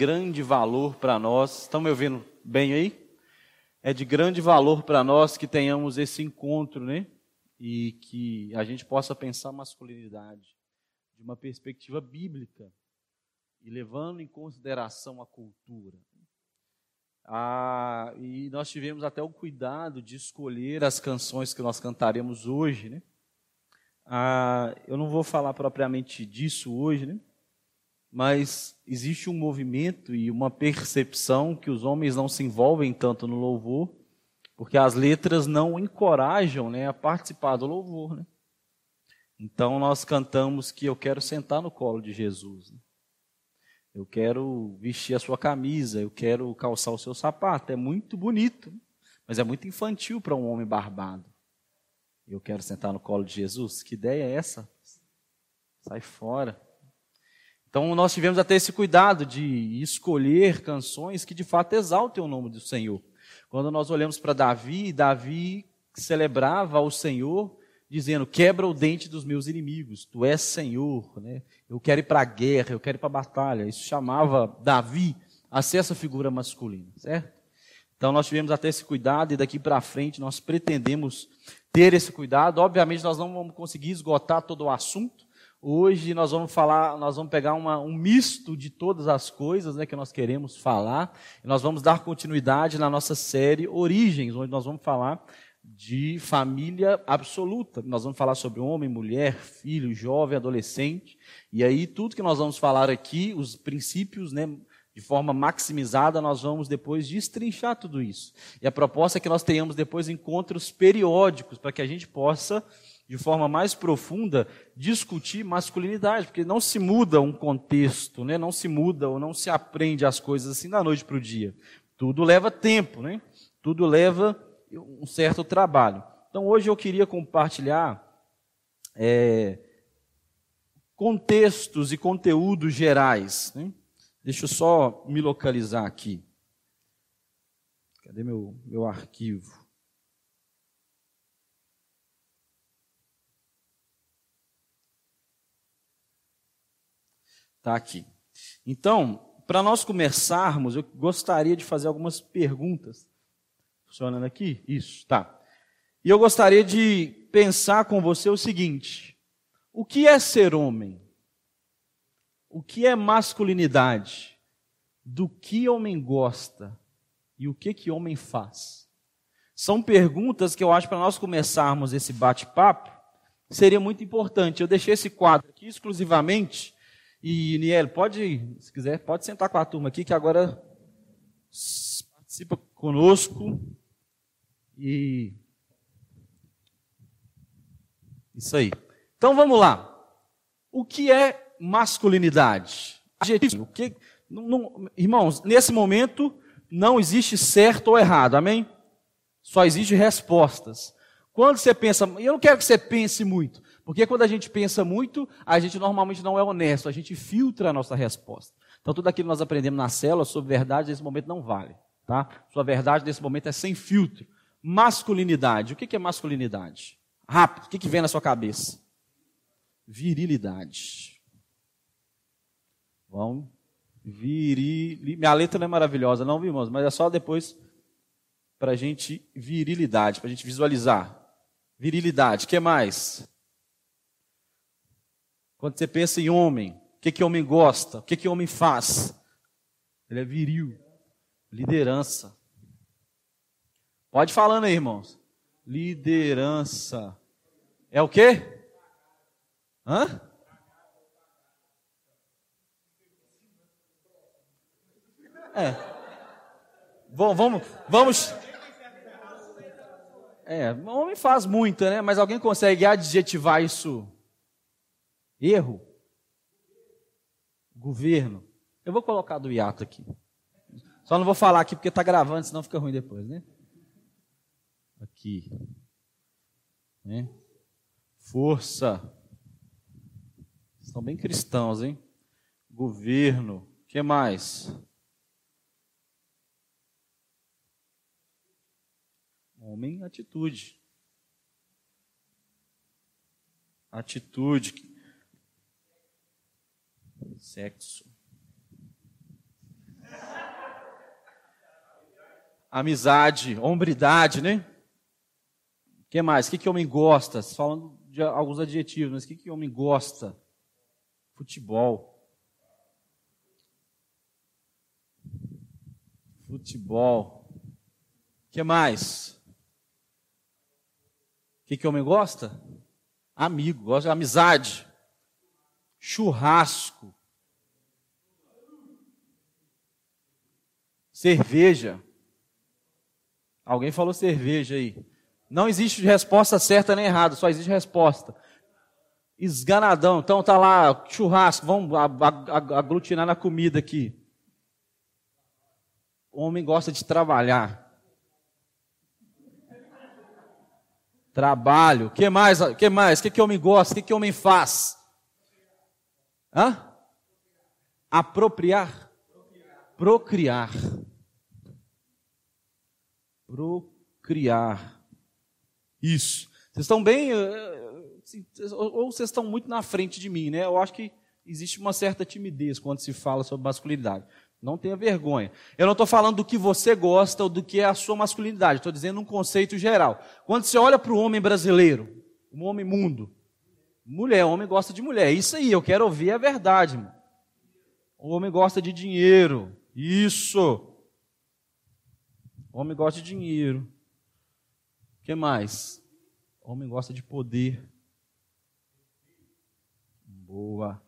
grande valor para nós. Estão me ouvindo bem aí? É de grande valor para nós que tenhamos esse encontro, né? E que a gente possa pensar masculinidade de uma perspectiva bíblica e levando em consideração a cultura. Ah, e nós tivemos até o cuidado de escolher as canções que nós cantaremos hoje, né? Ah, eu não vou falar propriamente disso hoje, né? Mas existe um movimento e uma percepção que os homens não se envolvem tanto no louvor, porque as letras não encorajam né, a participar do louvor. Né? Então nós cantamos que eu quero sentar no colo de Jesus. Né? Eu quero vestir a sua camisa, eu quero calçar o seu sapato. É muito bonito, mas é muito infantil para um homem barbado. Eu quero sentar no colo de Jesus? Que ideia é essa? Sai fora. Então nós tivemos até esse cuidado de escolher canções que de fato exaltem o nome do Senhor. Quando nós olhamos para Davi, Davi celebrava o Senhor dizendo: quebra o dente dos meus inimigos, tu és Senhor, né? eu quero ir para a guerra, eu quero ir para a batalha. Isso chamava Davi a ser essa figura masculina, certo? Então nós tivemos até esse cuidado e daqui para frente nós pretendemos ter esse cuidado. Obviamente nós não vamos conseguir esgotar todo o assunto, Hoje nós vamos falar, nós vamos pegar uma, um misto de todas as coisas né, que nós queremos falar. E nós vamos dar continuidade na nossa série Origens, onde nós vamos falar de família absoluta. Nós vamos falar sobre homem, mulher, filho, jovem, adolescente. E aí tudo que nós vamos falar aqui, os princípios, né, de forma maximizada, nós vamos depois destrinchar tudo isso. E a proposta é que nós tenhamos depois encontros periódicos para que a gente possa de forma mais profunda, discutir masculinidade, porque não se muda um contexto, né? não se muda ou não se aprende as coisas assim da noite para o dia. Tudo leva tempo, né? tudo leva um certo trabalho. Então hoje eu queria compartilhar é, contextos e conteúdos gerais. Né? Deixa eu só me localizar aqui. Cadê meu, meu arquivo? Está aqui. Então, para nós começarmos, eu gostaria de fazer algumas perguntas. Funcionando aqui? Isso, tá. E eu gostaria de pensar com você o seguinte: o que é ser homem? O que é masculinidade? Do que homem gosta? E o que que homem faz? São perguntas que eu acho para nós começarmos esse bate-papo seria muito importante. Eu deixei esse quadro aqui exclusivamente e, Niel, pode, se quiser, pode sentar com a turma aqui, que agora participa conosco. E. Isso aí. Então vamos lá. O que é masculinidade? O que, não, não, irmãos, nesse momento não existe certo ou errado, amém? Só existe respostas. Quando você pensa, eu não quero que você pense muito, porque quando a gente pensa muito, a gente normalmente não é honesto, a gente filtra a nossa resposta. Então, tudo aquilo que nós aprendemos na célula sobre verdade, nesse momento não vale. Tá? Sua verdade nesse momento é sem filtro. Masculinidade. O que é masculinidade? Rápido, o que vem na sua cabeça? Virilidade. Vamos. Viril... Minha letra não é maravilhosa, não, irmãos? Mas é só depois para a gente virilidade, para a gente visualizar. Virilidade. O que mais? Quando você pensa em homem, o que, que homem gosta? O que, que homem faz? Ele é viril. Liderança. Pode falando aí, irmãos. Liderança. É o quê? Hã? É. Bom, vamos, vamos. É, homem faz muito, né? Mas alguém consegue adjetivar isso Erro. Governo. Eu vou colocar do hiato aqui. Só não vou falar aqui porque está gravando, senão fica ruim depois, né? Aqui. Né? Força. Estão bem cristãos, hein? Governo. O que mais? Homem, atitude. Atitude. Sexo. amizade, hombridade, né? O que mais? O que, que homem gosta? Falando de alguns adjetivos, mas o que, que homem gosta? Futebol. Futebol. O que mais? O que, que homem gosta? Amigo, gosta de amizade. Churrasco. Cerveja. Alguém falou cerveja aí. Não existe resposta certa nem errada, só existe resposta. Esganadão, então tá lá, churrasco, vamos aglutinar na comida aqui. O homem gosta de trabalhar. Trabalho. O que mais? que mais? O que, que homem gosta? O que, que homem faz? Hã? Apropriar? Procriar. Procriar. Isso. Vocês estão bem. Eh, ou vocês estão muito na frente de mim, né? Eu acho que existe uma certa timidez quando se fala sobre masculinidade. Não tenha vergonha. Eu não estou falando do que você gosta ou do que é a sua masculinidade. Estou dizendo um conceito geral. Quando você olha para o homem brasileiro, um homem mundo, mulher, homem gosta de mulher. Isso aí, eu quero ouvir a verdade. O homem gosta de dinheiro. Isso. O homem gosta de dinheiro. O que mais? O homem gosta de poder. Boa.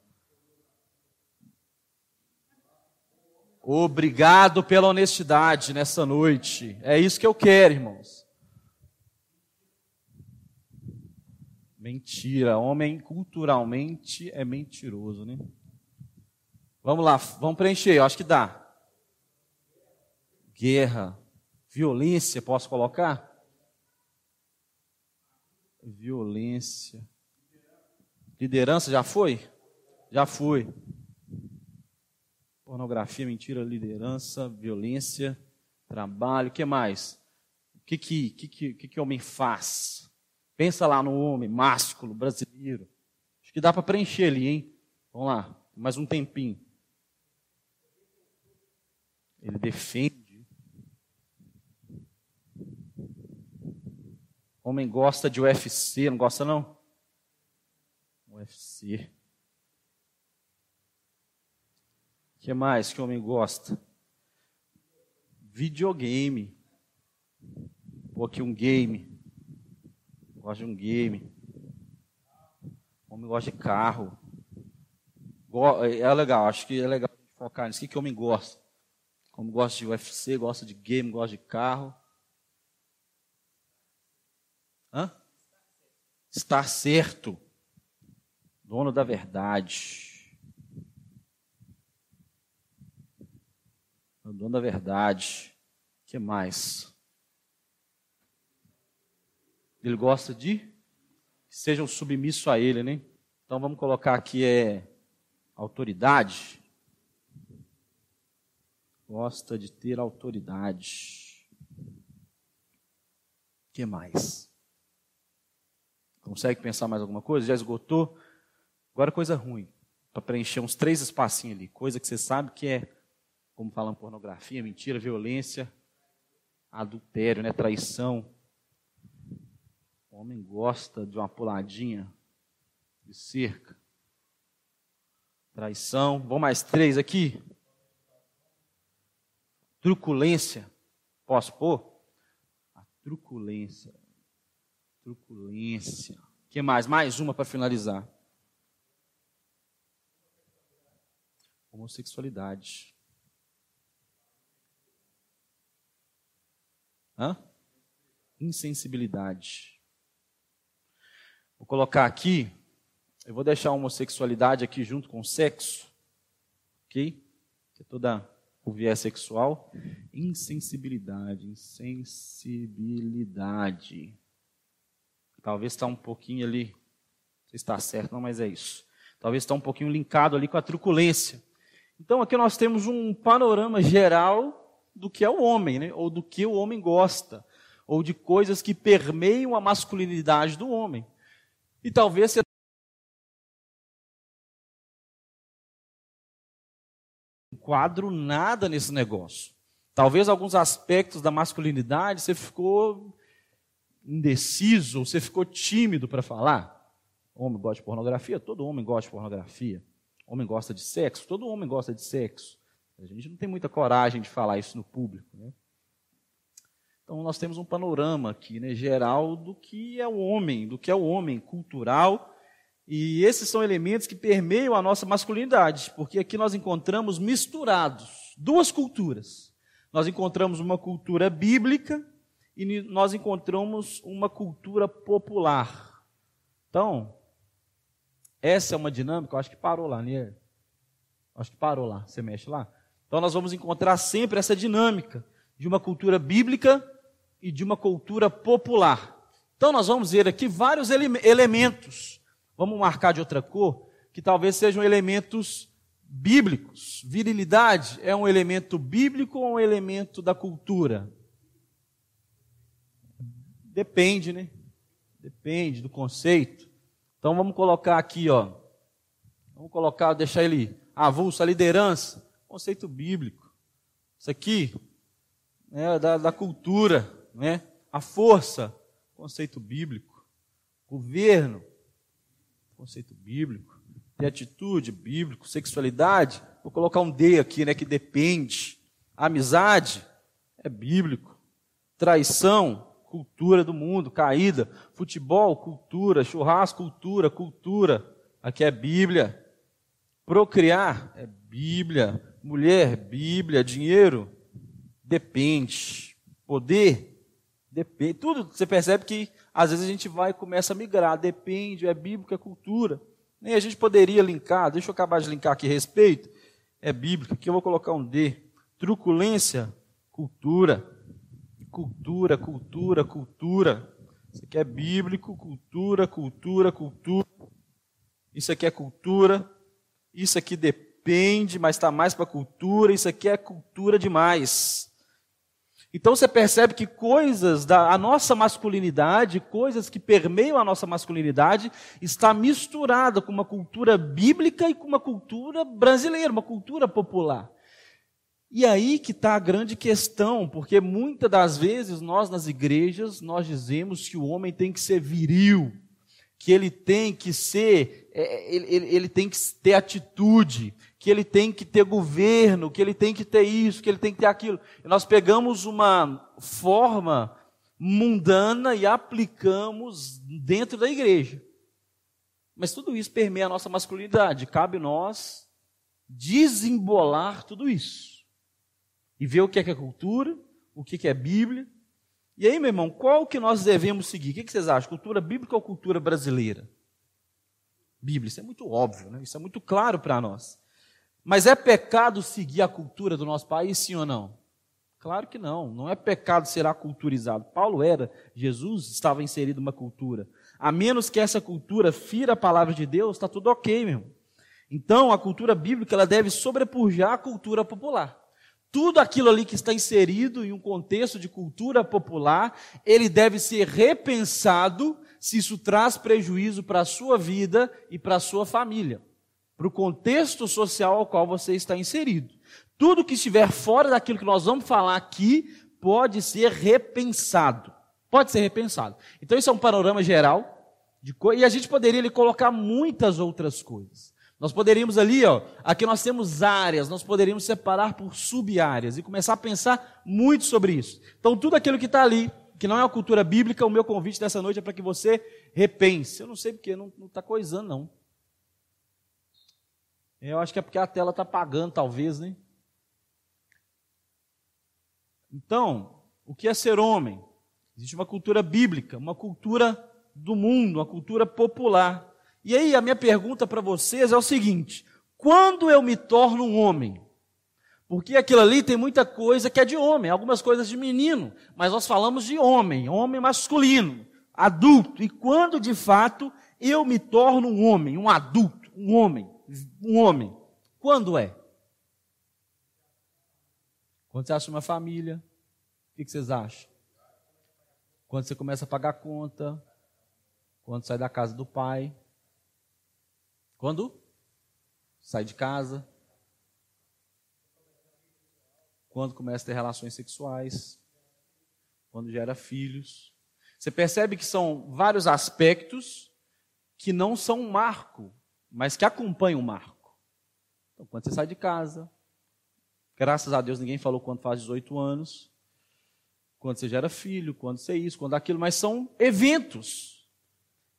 Obrigado pela honestidade nessa noite. É isso que eu quero, irmãos. Mentira. Homem culturalmente é mentiroso, né? Vamos lá, vamos preencher, eu acho que dá. Guerra. Violência, posso colocar? Violência. Liderança já foi? Já foi pornografia, mentira, liderança, violência, trabalho, o que mais? O que que, que, que, que homem faz? Pensa lá no homem másculo, brasileiro. Acho que dá para preencher ali, hein? Vamos lá, mais um tempinho. Ele defende. Homem gosta de UFC, não gosta não? UFC. que mais que o homem gosta? Videogame. Pô, aqui um game. Gosta de um game. Homem gosta de carro. É legal, acho que é legal focar nisso. O que, que o homem gosta? Como gosta de UFC, gosta de game, gosta de carro. Hã? Estar certo. Dono da verdade. o dono da verdade. O que mais? Ele gosta de que sejam submissos a ele, né? Então vamos colocar aqui é autoridade. Gosta de ter autoridade. O que mais? Consegue pensar mais alguma coisa? Já esgotou? Agora coisa ruim. Para preencher uns três espacinhos ali. Coisa que você sabe que é como falam pornografia, mentira, violência, adultério, né, traição. O homem gosta de uma puladinha de cerca. Traição. Vamos mais três aqui. Truculência. Posso pôr? A truculência. Truculência. O que mais? Mais uma para finalizar. Homossexualidade. Hã? Insensibilidade. Vou colocar aqui, eu vou deixar a homossexualidade aqui junto com o sexo, ok? Que é toda o viés sexual. Insensibilidade, insensibilidade. Talvez está um pouquinho ali, não sei se está certo, não, mas é isso. Talvez está um pouquinho linkado ali com a truculência. Então aqui nós temos um panorama geral do que é o homem, né? ou do que o homem gosta, ou de coisas que permeiam a masculinidade do homem. E talvez você quadro nada nesse negócio. Talvez alguns aspectos da masculinidade você ficou indeciso, você ficou tímido para falar. Homem gosta de pornografia? Todo homem gosta de pornografia. Homem gosta de sexo? Todo homem gosta de sexo. A gente não tem muita coragem de falar isso no público. Né? Então nós temos um panorama aqui, né, geral, do que é o homem, do que é o homem cultural. E esses são elementos que permeiam a nossa masculinidade, porque aqui nós encontramos misturados duas culturas. Nós encontramos uma cultura bíblica e nós encontramos uma cultura popular. Então, essa é uma dinâmica, eu acho que parou lá, né? Acho que parou lá, você mexe lá. Então nós vamos encontrar sempre essa dinâmica de uma cultura bíblica e de uma cultura popular. Então nós vamos ver aqui vários ele elementos. Vamos marcar de outra cor, que talvez sejam elementos bíblicos. Virilidade é um elemento bíblico ou um elemento da cultura? Depende, né? Depende do conceito. Então vamos colocar aqui, ó. Vamos colocar, deixar ele avulso, a liderança conceito bíblico. Isso aqui é da, da cultura, né? A força, conceito bíblico. Governo, conceito bíblico. Ter atitude, bíblico. Sexualidade, vou colocar um D aqui, né? Que depende. Amizade, é bíblico. Traição, cultura do mundo, caída. Futebol, cultura. Churrasco, cultura, cultura. Aqui é Bíblia. Procriar, é Bíblia. Mulher, Bíblia, dinheiro, depende. Poder, depende. Tudo você percebe que às vezes a gente vai e começa a migrar. Depende, é bíblico, é cultura. Nem a gente poderia linkar, deixa eu acabar de linkar aqui, respeito, é bíblico. Aqui eu vou colocar um D. Truculência, cultura. Cultura, cultura, cultura. Isso aqui é bíblico, cultura, cultura, cultura. Isso aqui é cultura. Isso aqui depende mas está mais para cultura, isso aqui é cultura demais. Então você percebe que coisas da nossa masculinidade, coisas que permeiam a nossa masculinidade, está misturada com uma cultura bíblica e com uma cultura brasileira, uma cultura popular. E aí que está a grande questão, porque muitas das vezes nós nas igrejas nós dizemos que o homem tem que ser viril, que ele tem que ser, é, ele, ele tem que ter atitude, que ele tem que ter governo, que ele tem que ter isso, que ele tem que ter aquilo. E nós pegamos uma forma mundana e aplicamos dentro da igreja. Mas tudo isso permeia a nossa masculinidade. Cabe nós desembolar tudo isso. E ver o que é, que é cultura, o que é Bíblia. E aí, meu irmão, qual que nós devemos seguir? O que vocês acham? Cultura bíblica ou cultura brasileira? Bíblia, isso é muito óbvio, né? isso é muito claro para nós. Mas é pecado seguir a cultura do nosso país, sim ou não? Claro que não. Não é pecado ser aculturizado. Paulo era, Jesus estava inserido numa cultura. A menos que essa cultura fira a palavra de Deus, está tudo ok, meu. Então, a cultura bíblica ela deve sobrepujar a cultura popular. Tudo aquilo ali que está inserido em um contexto de cultura popular, ele deve ser repensado se isso traz prejuízo para a sua vida e para a sua família para o contexto social ao qual você está inserido. Tudo que estiver fora daquilo que nós vamos falar aqui pode ser repensado. Pode ser repensado. Então, isso é um panorama geral de e a gente poderia ali, colocar muitas outras coisas. Nós poderíamos ali, ó, aqui nós temos áreas, nós poderíamos separar por sub-áreas e começar a pensar muito sobre isso. Então, tudo aquilo que está ali, que não é a cultura bíblica, o meu convite dessa noite é para que você repense. Eu não sei porque, não está coisando, não. Eu acho que é porque a tela está apagando, talvez, né? Então, o que é ser homem? Existe uma cultura bíblica, uma cultura do mundo, uma cultura popular. E aí, a minha pergunta para vocês é o seguinte: quando eu me torno um homem? Porque aquilo ali tem muita coisa que é de homem, algumas coisas de menino, mas nós falamos de homem, homem masculino, adulto. E quando de fato eu me torno um homem, um adulto, um homem? Um homem. Quando é? Quando você acha uma família, o que vocês acham? Quando você começa a pagar conta, quando sai da casa do pai, quando sai de casa, quando começa a ter relações sexuais, quando gera filhos. Você percebe que são vários aspectos que não são um marco, mas que acompanham o marco. Então, quando você sai de casa, graças a Deus ninguém falou quando faz 18 anos, quando você gera filho, quando você isso, quando aquilo, mas são eventos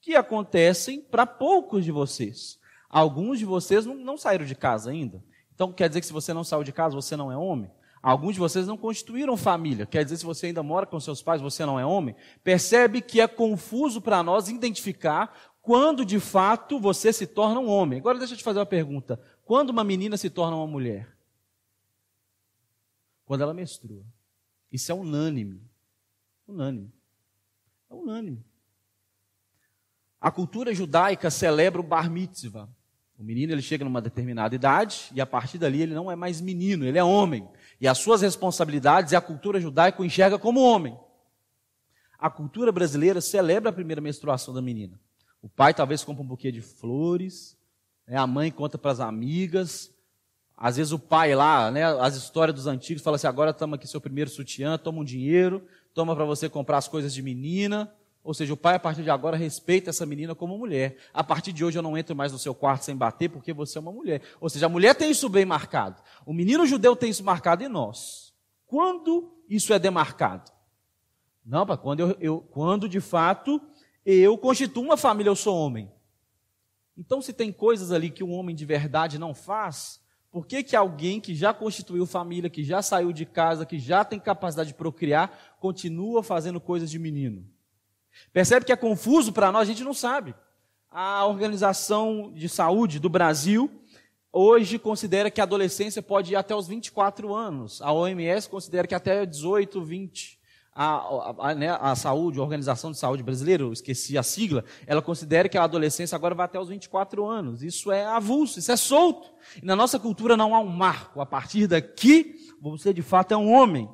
que acontecem para poucos de vocês. Alguns de vocês não, não saíram de casa ainda. Então quer dizer que se você não saiu de casa, você não é homem? Alguns de vocês não constituíram família. Quer dizer, se você ainda mora com seus pais, você não é homem. Percebe que é confuso para nós identificar quando de fato você se torna um homem. Agora deixa eu te fazer uma pergunta. Quando uma menina se torna uma mulher? Quando ela menstrua. Isso é unânime. Unânime. É unânime. A cultura judaica celebra o bar mitzvah. O menino ele chega numa determinada idade e a partir dali ele não é mais menino, ele é homem. E as suas responsabilidades a cultura judaica o enxerga como homem. A cultura brasileira celebra a primeira menstruação da menina. O pai talvez compra um buquê de flores, né? a mãe conta para as amigas. Às vezes o pai lá, né, as histórias dos antigos, fala assim: agora estamos aqui seu primeiro sutiã, toma um dinheiro, toma para você comprar as coisas de menina. Ou seja, o pai, a partir de agora, respeita essa menina como mulher. A partir de hoje, eu não entro mais no seu quarto sem bater, porque você é uma mulher. Ou seja, a mulher tem isso bem marcado. O menino judeu tem isso marcado em nós. Quando isso é demarcado? Não, quando, eu, eu, quando de fato eu constituo uma família, eu sou homem. Então, se tem coisas ali que um homem de verdade não faz, por que, que alguém que já constituiu família, que já saiu de casa, que já tem capacidade de procriar, continua fazendo coisas de menino? Percebe que é confuso para nós, a gente não sabe. A Organização de Saúde do Brasil hoje considera que a adolescência pode ir até os 24 anos. A OMS considera que até 18, 20. A, a, né, a, saúde, a Organização de Saúde Brasileira, eu esqueci a sigla, ela considera que a adolescência agora vai até os 24 anos. Isso é avulso, isso é solto. E na nossa cultura não há um marco. A partir daqui, você de fato é um homem.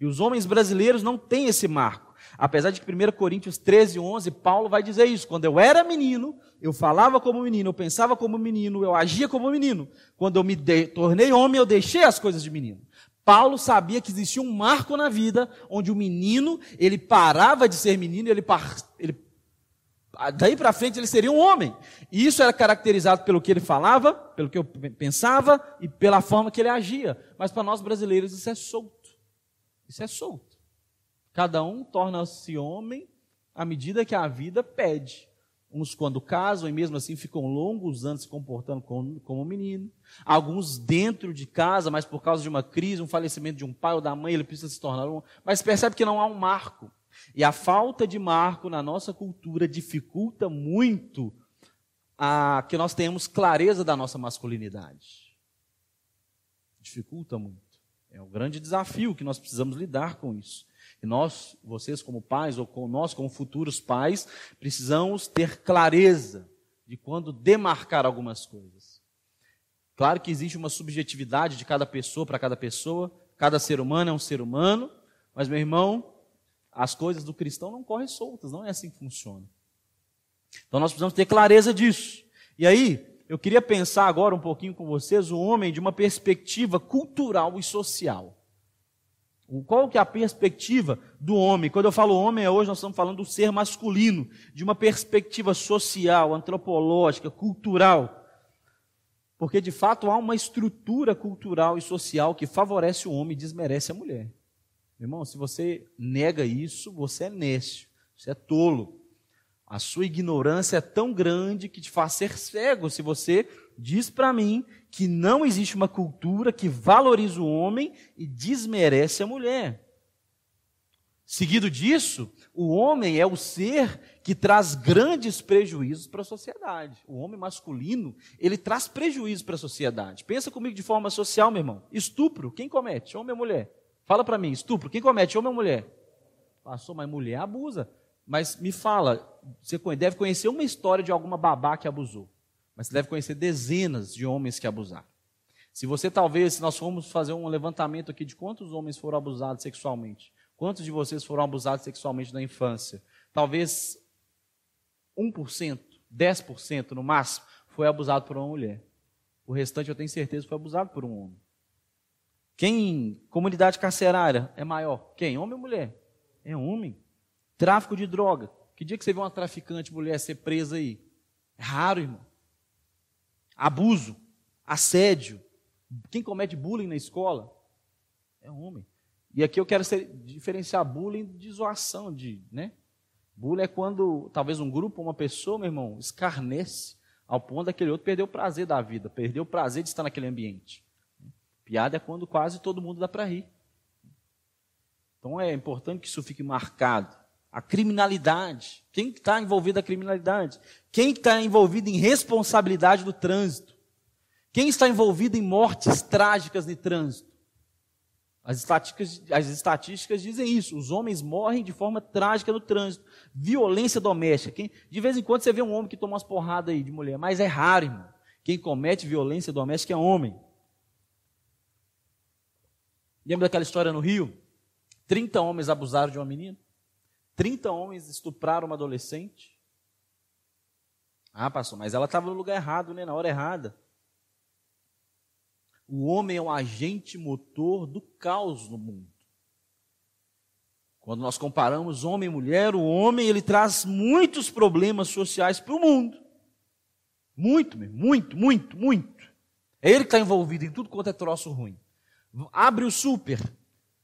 E os homens brasileiros não têm esse marco. Apesar de que 1 Coríntios 13, 11, Paulo vai dizer isso. Quando eu era menino, eu falava como menino, eu pensava como menino, eu agia como menino. Quando eu me tornei homem, eu deixei as coisas de menino. Paulo sabia que existia um marco na vida onde o menino, ele parava de ser menino, ele, ele daí para frente ele seria um homem. E isso era caracterizado pelo que ele falava, pelo que eu pensava e pela forma que ele agia. Mas para nós brasileiros isso é solto. Isso é solto. Cada um torna-se homem à medida que a vida pede. Uns quando casam e mesmo assim ficam longos anos se comportando como, como menino. Alguns dentro de casa, mas por causa de uma crise, um falecimento de um pai ou da mãe, ele precisa se tornar um. Mas percebe que não há um marco. E a falta de marco na nossa cultura dificulta muito a que nós tenhamos clareza da nossa masculinidade. Dificulta muito. É um grande desafio que nós precisamos lidar com isso. E nós, vocês como pais, ou com nós como futuros pais, precisamos ter clareza de quando demarcar algumas coisas. Claro que existe uma subjetividade de cada pessoa para cada pessoa, cada ser humano é um ser humano, mas meu irmão, as coisas do cristão não correm soltas, não é assim que funciona. Então nós precisamos ter clareza disso. E aí, eu queria pensar agora um pouquinho com vocês o homem de uma perspectiva cultural e social. Qual que é a perspectiva do homem? Quando eu falo homem, é hoje nós estamos falando do ser masculino, de uma perspectiva social, antropológica, cultural. Porque de fato há uma estrutura cultural e social que favorece o homem e desmerece a mulher. Irmão, se você nega isso, você é nécio, você é tolo. A sua ignorância é tão grande que te faz ser cego se você diz para mim que não existe uma cultura que valoriza o homem e desmerece a mulher. Seguido disso, o homem é o ser que traz grandes prejuízos para a sociedade. O homem masculino, ele traz prejuízos para a sociedade. Pensa comigo de forma social, meu irmão. Estupro, quem comete? Homem ou mulher? Fala para mim, estupro, quem comete? Homem ou mulher? Passou, mas mulher abusa. Mas me fala, você deve conhecer uma história de alguma babá que abusou mas você deve conhecer dezenas de homens que abusaram. Se você talvez, se nós formos fazer um levantamento aqui de quantos homens foram abusados sexualmente, quantos de vocês foram abusados sexualmente na infância, talvez 1%, 10% no máximo, foi abusado por uma mulher. O restante eu tenho certeza foi abusado por um homem. Quem, comunidade carcerária, é maior? Quem? Homem ou mulher? É homem. Tráfico de droga. Que dia que você vê uma traficante mulher ser presa aí? É raro, irmão. Abuso, assédio. Quem comete bullying na escola? É homem. E aqui eu quero ser, diferenciar bullying de zoação, de, né? Bullying é quando talvez um grupo, uma pessoa, meu irmão, escarnece ao ponto daquele outro perder o prazer da vida, perder o prazer de estar naquele ambiente. Piada é quando quase todo mundo dá para rir. Então é importante que isso fique marcado. A criminalidade. Quem está envolvido na criminalidade? Quem está envolvido em responsabilidade do trânsito? Quem está envolvido em mortes trágicas de trânsito? As estatísticas, as estatísticas dizem isso. Os homens morrem de forma trágica no trânsito. Violência doméstica. Quem, de vez em quando você vê um homem que toma umas porradas aí de mulher, mas é raro, irmão. Quem comete violência doméstica é homem. Lembra daquela história no Rio? 30 homens abusaram de uma menina. 30 homens estupraram uma adolescente. Ah, pastor, mas ela estava no lugar errado, né? na hora errada. O homem é um agente motor do caos no mundo. Quando nós comparamos homem e mulher, o homem ele traz muitos problemas sociais para o mundo. Muito, muito, muito, muito. É ele que está envolvido em tudo quanto é troço ruim. Abre o super,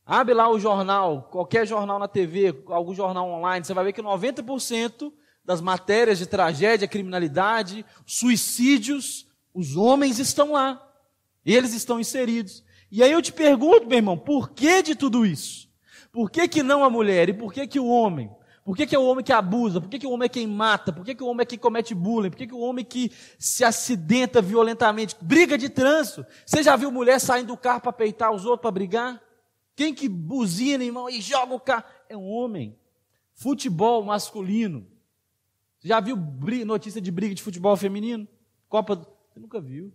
abre lá o jornal, qualquer jornal na TV, algum jornal online, você vai ver que 90% das matérias de tragédia, criminalidade, suicídios, os homens estão lá. Eles estão inseridos. E aí eu te pergunto, meu irmão, por que de tudo isso? Por que, que não a mulher? E por que, que o homem? Por que, que é o homem que abusa? Por que, que o homem é quem mata? Por que, que o homem é quem comete bullying? Por que, que o homem que se acidenta violentamente? Briga de trânsito. Você já viu mulher saindo do carro para peitar os outros para brigar? Quem que buzina, irmão, e joga o carro? É um homem. Futebol masculino. Você já viu notícia de briga de futebol feminino? Copa. Você nunca viu.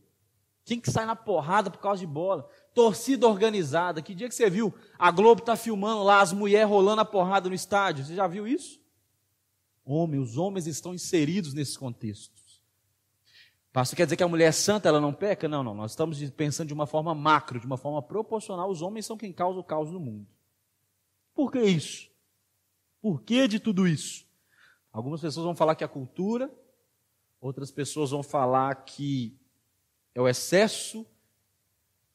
Quem que sai na porrada por causa de bola? Torcida organizada. Que dia que você viu? A Globo está filmando lá as mulheres rolando a porrada no estádio. Você já viu isso? Homem, os homens estão inseridos nesses contextos. Pastor, quer dizer que a mulher é santa, ela não peca? Não, não. Nós estamos pensando de uma forma macro, de uma forma proporcional. Os homens são quem causa o caos no mundo. Por que isso? Por que de tudo isso? Algumas pessoas vão falar que é a cultura, outras pessoas vão falar que é o excesso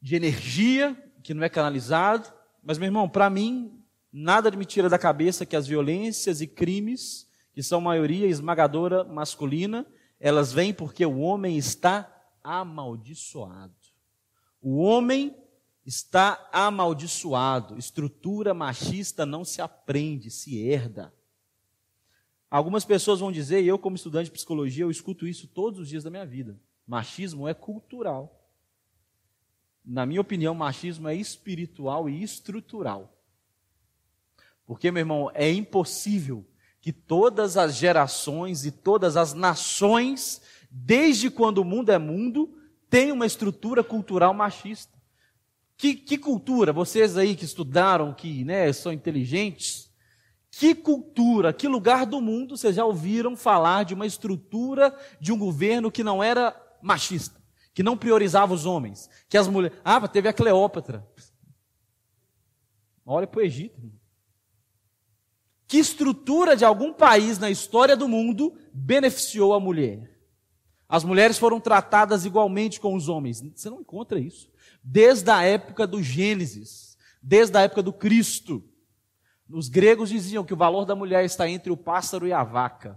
de energia que não é canalizado. Mas, meu irmão, para mim, nada me tira da cabeça que as violências e crimes, que são maioria esmagadora masculina, elas vêm porque o homem está amaldiçoado. O homem está amaldiçoado. Estrutura machista não se aprende, se herda. Algumas pessoas vão dizer, e eu, como estudante de psicologia, eu escuto isso todos os dias da minha vida. Machismo é cultural. Na minha opinião, machismo é espiritual e estrutural. Porque, meu irmão, é impossível que todas as gerações e todas as nações, desde quando o mundo é mundo, tenham uma estrutura cultural machista. Que, que cultura? Vocês aí que estudaram, que né, são inteligentes, que cultura, que lugar do mundo vocês já ouviram falar de uma estrutura de um governo que não era machista, que não priorizava os homens, que as mulheres. Ah, teve a Cleópatra. Olha para o Egito. Que estrutura de algum país na história do mundo beneficiou a mulher? As mulheres foram tratadas igualmente com os homens. Você não encontra isso. Desde a época do Gênesis, desde a época do Cristo. Os gregos diziam que o valor da mulher está entre o pássaro e a vaca.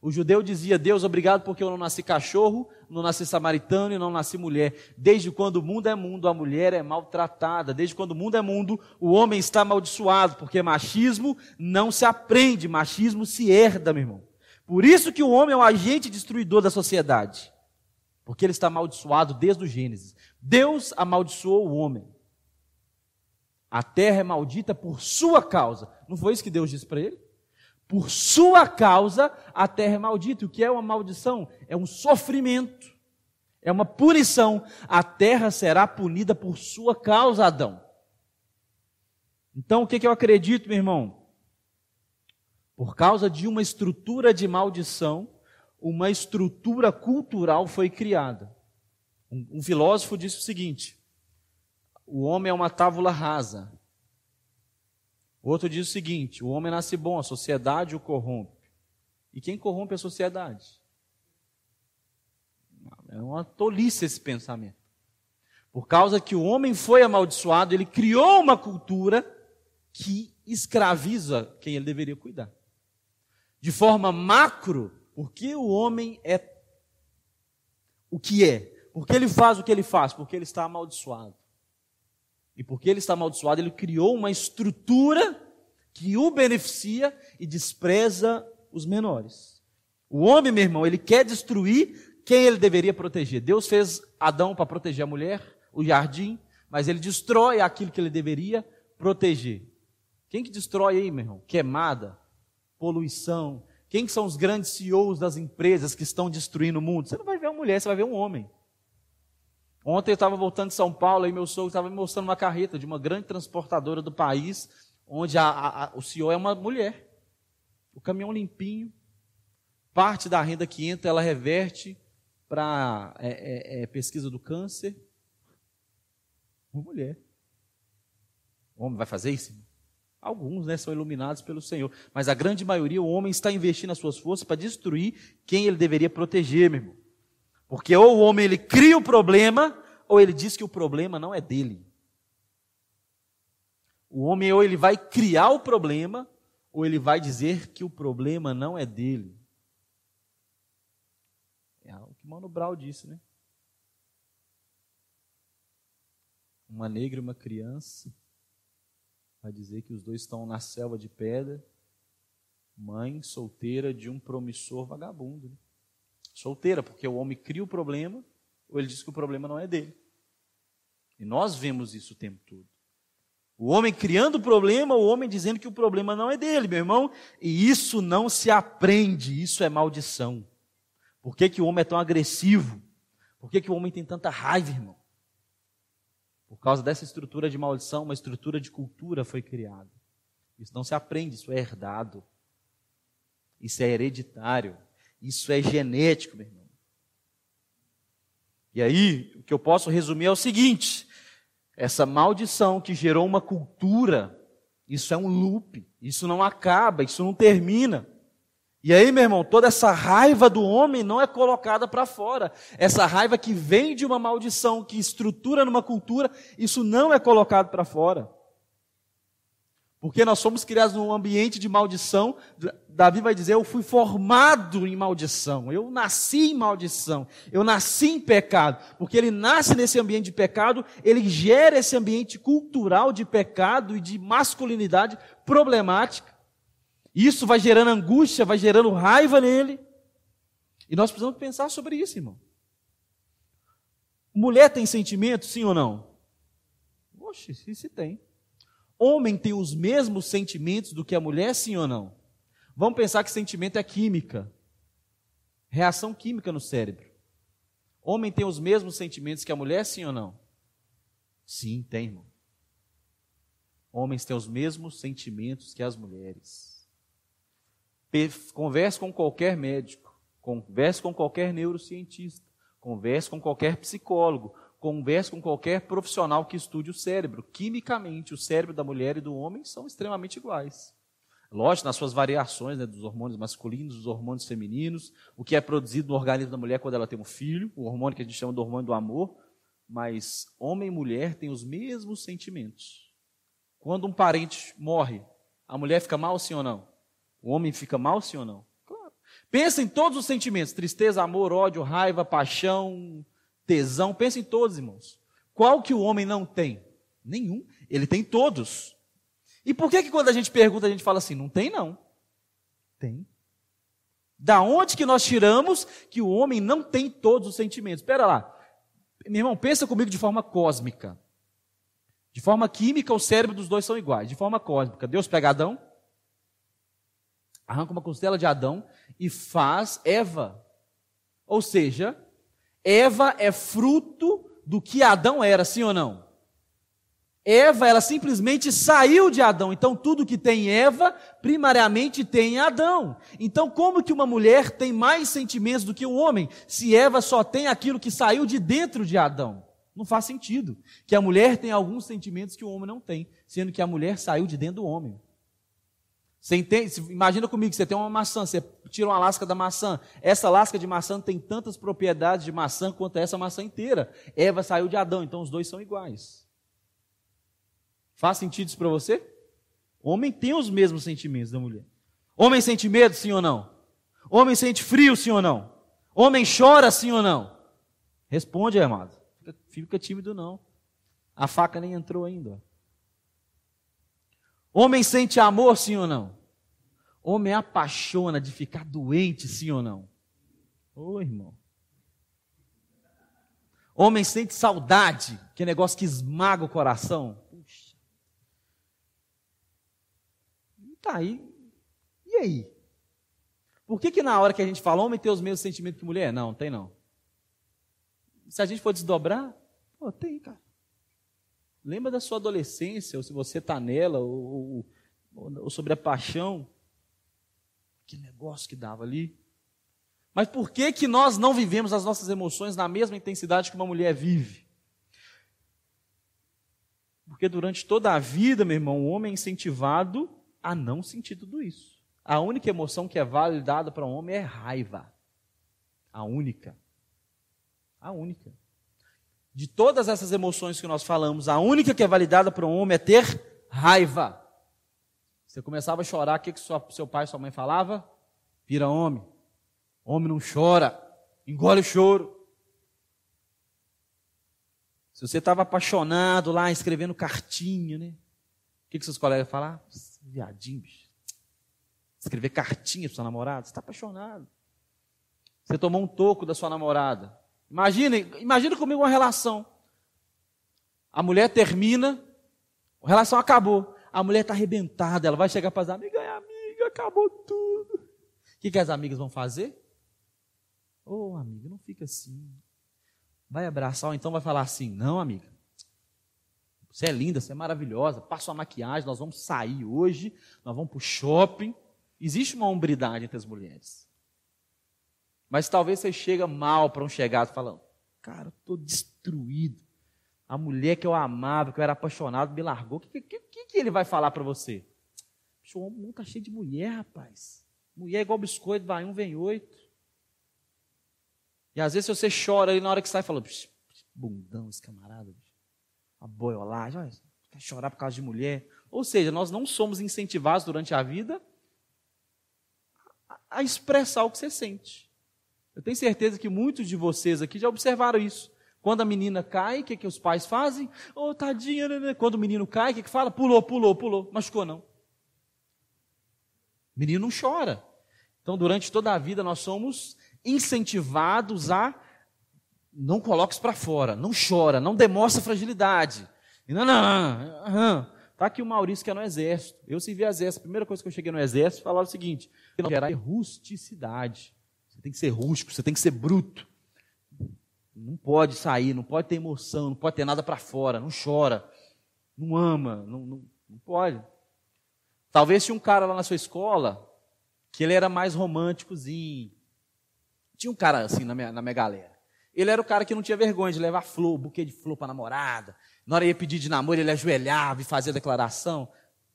O judeu dizia: Deus, obrigado porque eu não nasci cachorro, não nasci samaritano e não nasci mulher. Desde quando o mundo é mundo, a mulher é maltratada. Desde quando o mundo é mundo, o homem está amaldiçoado, porque machismo não se aprende, machismo se herda, meu irmão. Por isso que o homem é um agente destruidor da sociedade. Porque ele está amaldiçoado desde o Gênesis. Deus amaldiçoou o homem. A terra é maldita por sua causa. Não foi isso que Deus disse para ele? Por sua causa, a terra é maldita. O que é uma maldição? É um sofrimento. É uma punição. A terra será punida por sua causa, Adão. Então, o que, que eu acredito, meu irmão? Por causa de uma estrutura de maldição, uma estrutura cultural foi criada. Um, um filósofo disse o seguinte: o homem é uma tábula rasa. O outro diz o seguinte: o homem nasce bom, a sociedade o corrompe. E quem corrompe a sociedade? É uma tolice esse pensamento. Por causa que o homem foi amaldiçoado, ele criou uma cultura que escraviza quem ele deveria cuidar. De forma macro, porque o homem é o que é. Porque ele faz o que ele faz? Porque ele está amaldiçoado. E porque ele está amaldiçoado, ele criou uma estrutura que o beneficia e despreza os menores. O homem, meu irmão, ele quer destruir quem ele deveria proteger. Deus fez Adão para proteger a mulher, o jardim, mas ele destrói aquilo que ele deveria proteger. Quem que destrói aí, meu irmão? Queimada, poluição. Quem que são os grandes CEOs das empresas que estão destruindo o mundo? Você não vai ver uma mulher, você vai ver um homem. Ontem eu estava voltando de São Paulo e meu sogro estava me mostrando uma carreta de uma grande transportadora do país, onde a, a, a, o CEO é uma mulher. O caminhão limpinho, parte da renda que entra ela reverte para é, é, é, pesquisa do câncer. Uma mulher. O homem vai fazer isso? Alguns né, são iluminados pelo Senhor, mas a grande maioria, o homem está investindo as suas forças para destruir quem ele deveria proteger, meu irmão. Porque ou o homem ele cria o problema, ou ele diz que o problema não é dele. O homem ou ele vai criar o problema, ou ele vai dizer que o problema não é dele. É o que Mano Brown disse, né? Uma negra e uma criança vai dizer que os dois estão na selva de pedra, mãe solteira de um promissor vagabundo. Né? Solteira, porque o homem cria o problema, ou ele diz que o problema não é dele. E nós vemos isso o tempo todo. O homem criando o problema, o homem dizendo que o problema não é dele, meu irmão. E isso não se aprende, isso é maldição. Por que, que o homem é tão agressivo? Por que, que o homem tem tanta raiva, irmão? Por causa dessa estrutura de maldição, uma estrutura de cultura foi criada. Isso não se aprende, isso é herdado. Isso é hereditário. Isso é genético, meu irmão. E aí, o que eu posso resumir é o seguinte: essa maldição que gerou uma cultura, isso é um loop, isso não acaba, isso não termina. E aí, meu irmão, toda essa raiva do homem não é colocada para fora. Essa raiva que vem de uma maldição, que estrutura numa cultura, isso não é colocado para fora. Porque nós somos criados num ambiente de maldição. Davi vai dizer: Eu fui formado em maldição. Eu nasci em maldição. Eu nasci em pecado. Porque ele nasce nesse ambiente de pecado, ele gera esse ambiente cultural de pecado e de masculinidade problemática. Isso vai gerando angústia, vai gerando raiva nele. E nós precisamos pensar sobre isso, irmão. Mulher tem sentimento, sim ou não? Oxe, se tem. Homem tem os mesmos sentimentos do que a mulher, sim ou não? Vamos pensar que sentimento é química. Reação química no cérebro. Homem tem os mesmos sentimentos que a mulher, sim ou não? Sim, tem, irmão. Homens têm os mesmos sentimentos que as mulheres. Converse com qualquer médico, converse com qualquer neurocientista, converse com qualquer psicólogo, converse com qualquer profissional que estude o cérebro. Quimicamente, o cérebro da mulher e do homem são extremamente iguais. Lógico, nas suas variações né, dos hormônios masculinos, dos hormônios femininos, o que é produzido no organismo da mulher quando ela tem um filho, o hormônio que a gente chama de hormônio do amor, mas homem e mulher têm os mesmos sentimentos. Quando um parente morre, a mulher fica mal sim ou não? O homem fica mal, sim ou não? Claro. Pensa em todos os sentimentos: tristeza, amor, ódio, raiva, paixão, tesão. Pensa em todos, irmãos. Qual que o homem não tem? Nenhum. Ele tem todos. E por que, que quando a gente pergunta, a gente fala assim: não tem, não? Tem. Da onde que nós tiramos que o homem não tem todos os sentimentos? Espera lá. Meu irmão, pensa comigo de forma cósmica. De forma química, o cérebro dos dois são iguais. De forma cósmica, Deus pega Adão, arranca uma costela de Adão e faz Eva. Ou seja, Eva é fruto do que Adão era, sim ou não? Eva, ela simplesmente saiu de Adão. Então, tudo que tem Eva, primariamente tem Adão. Então, como que uma mulher tem mais sentimentos do que um homem, se Eva só tem aquilo que saiu de dentro de Adão? Não faz sentido. Que a mulher tem alguns sentimentos que o homem não tem, sendo que a mulher saiu de dentro do homem. Você entende? Imagina comigo, você tem uma maçã, você tira uma lasca da maçã. Essa lasca de maçã tem tantas propriedades de maçã quanto essa maçã inteira. Eva saiu de Adão, então os dois são iguais. Faz sentido isso para você? Homem tem os mesmos sentimentos da mulher. Homem sente medo, sim ou não? Homem sente frio, sim ou não? Homem chora, sim ou não? Responde, amado. Fica, fica tímido, não. A faca nem entrou ainda. Homem sente amor, sim ou não? Homem apaixona de ficar doente, sim ou não? Ô irmão. Homem sente saudade, que é negócio que esmaga o coração. Puxa. Tá aí. E aí? Por que, que na hora que a gente fala, homem tem os mesmos sentimentos que mulher? Não, tem não. Se a gente for desdobrar, pô, tem, cara. Lembra da sua adolescência, ou se você está nela, ou, ou, ou sobre a paixão. Que negócio que dava ali. Mas por que, que nós não vivemos as nossas emoções na mesma intensidade que uma mulher vive? Porque durante toda a vida, meu irmão, o homem é incentivado a não sentir tudo isso. A única emoção que é validada para um homem é raiva. A única. A única de todas essas emoções que nós falamos, a única que é validada para um homem é ter raiva. Você começava a chorar, o que, que sua, seu pai e sua mãe falava? Vira homem. Homem não chora, engole o choro. Se você estava apaixonado lá, escrevendo cartinha, né? O que, que seus colegas falavam? Viadinho, bicho. Escrever cartinha para sua namorada, você está apaixonado. Você tomou um toco da sua namorada. Imagina, imagina comigo uma relação. A mulher termina, a relação acabou. A mulher está arrebentada, ela vai chegar para as amigas, é amiga, acabou tudo. O que, que as amigas vão fazer? Ô, oh, amiga, não fica assim. Vai abraçar, ou então vai falar assim: não, amiga. Você é linda, você é maravilhosa. Passa uma maquiagem, nós vamos sair hoje, nós vamos para o shopping. Existe uma hombridade entre as mulheres. Mas talvez você chega mal para um chegado falando, cara, estou destruído. A mulher que eu amava, que eu era apaixonado, me largou. O que, que, que, que ele vai falar para você? O homem nunca cheio de mulher, rapaz. Mulher é igual biscoito, vai um, vem oito. E às vezes você chora ali na hora que sai, fala, bundão esse camarada, a boiolagem, quer chorar por causa de mulher. Ou seja, nós não somos incentivados durante a vida a expressar o que você sente. Eu tenho certeza que muitos de vocês aqui já observaram isso. Quando a menina cai, o que, que os pais fazem? Ô, oh, tadinha, né, né? Quando o menino cai, o que, que fala? Pulou, pulou, pulou. Machucou, não. O menino não chora. Então, durante toda a vida, nós somos incentivados a não coloque isso para fora, não chora, não demonstra fragilidade. Não, não. Tá aqui o Maurício que é no exército. Eu servi exército. A primeira coisa que eu cheguei no exército, falava o seguinte: gerar rusticidade. Você tem que ser rústico, você tem que ser bruto. Não pode sair, não pode ter emoção, não pode ter nada para fora, não chora, não ama, não, não, não pode. Talvez tinha um cara lá na sua escola que ele era mais românticozinho. Tinha um cara assim na minha, na minha galera. Ele era o cara que não tinha vergonha de levar flor, buquê de flor para namorada. Na hora ia pedir de namoro, ele ajoelhava e fazia declaração.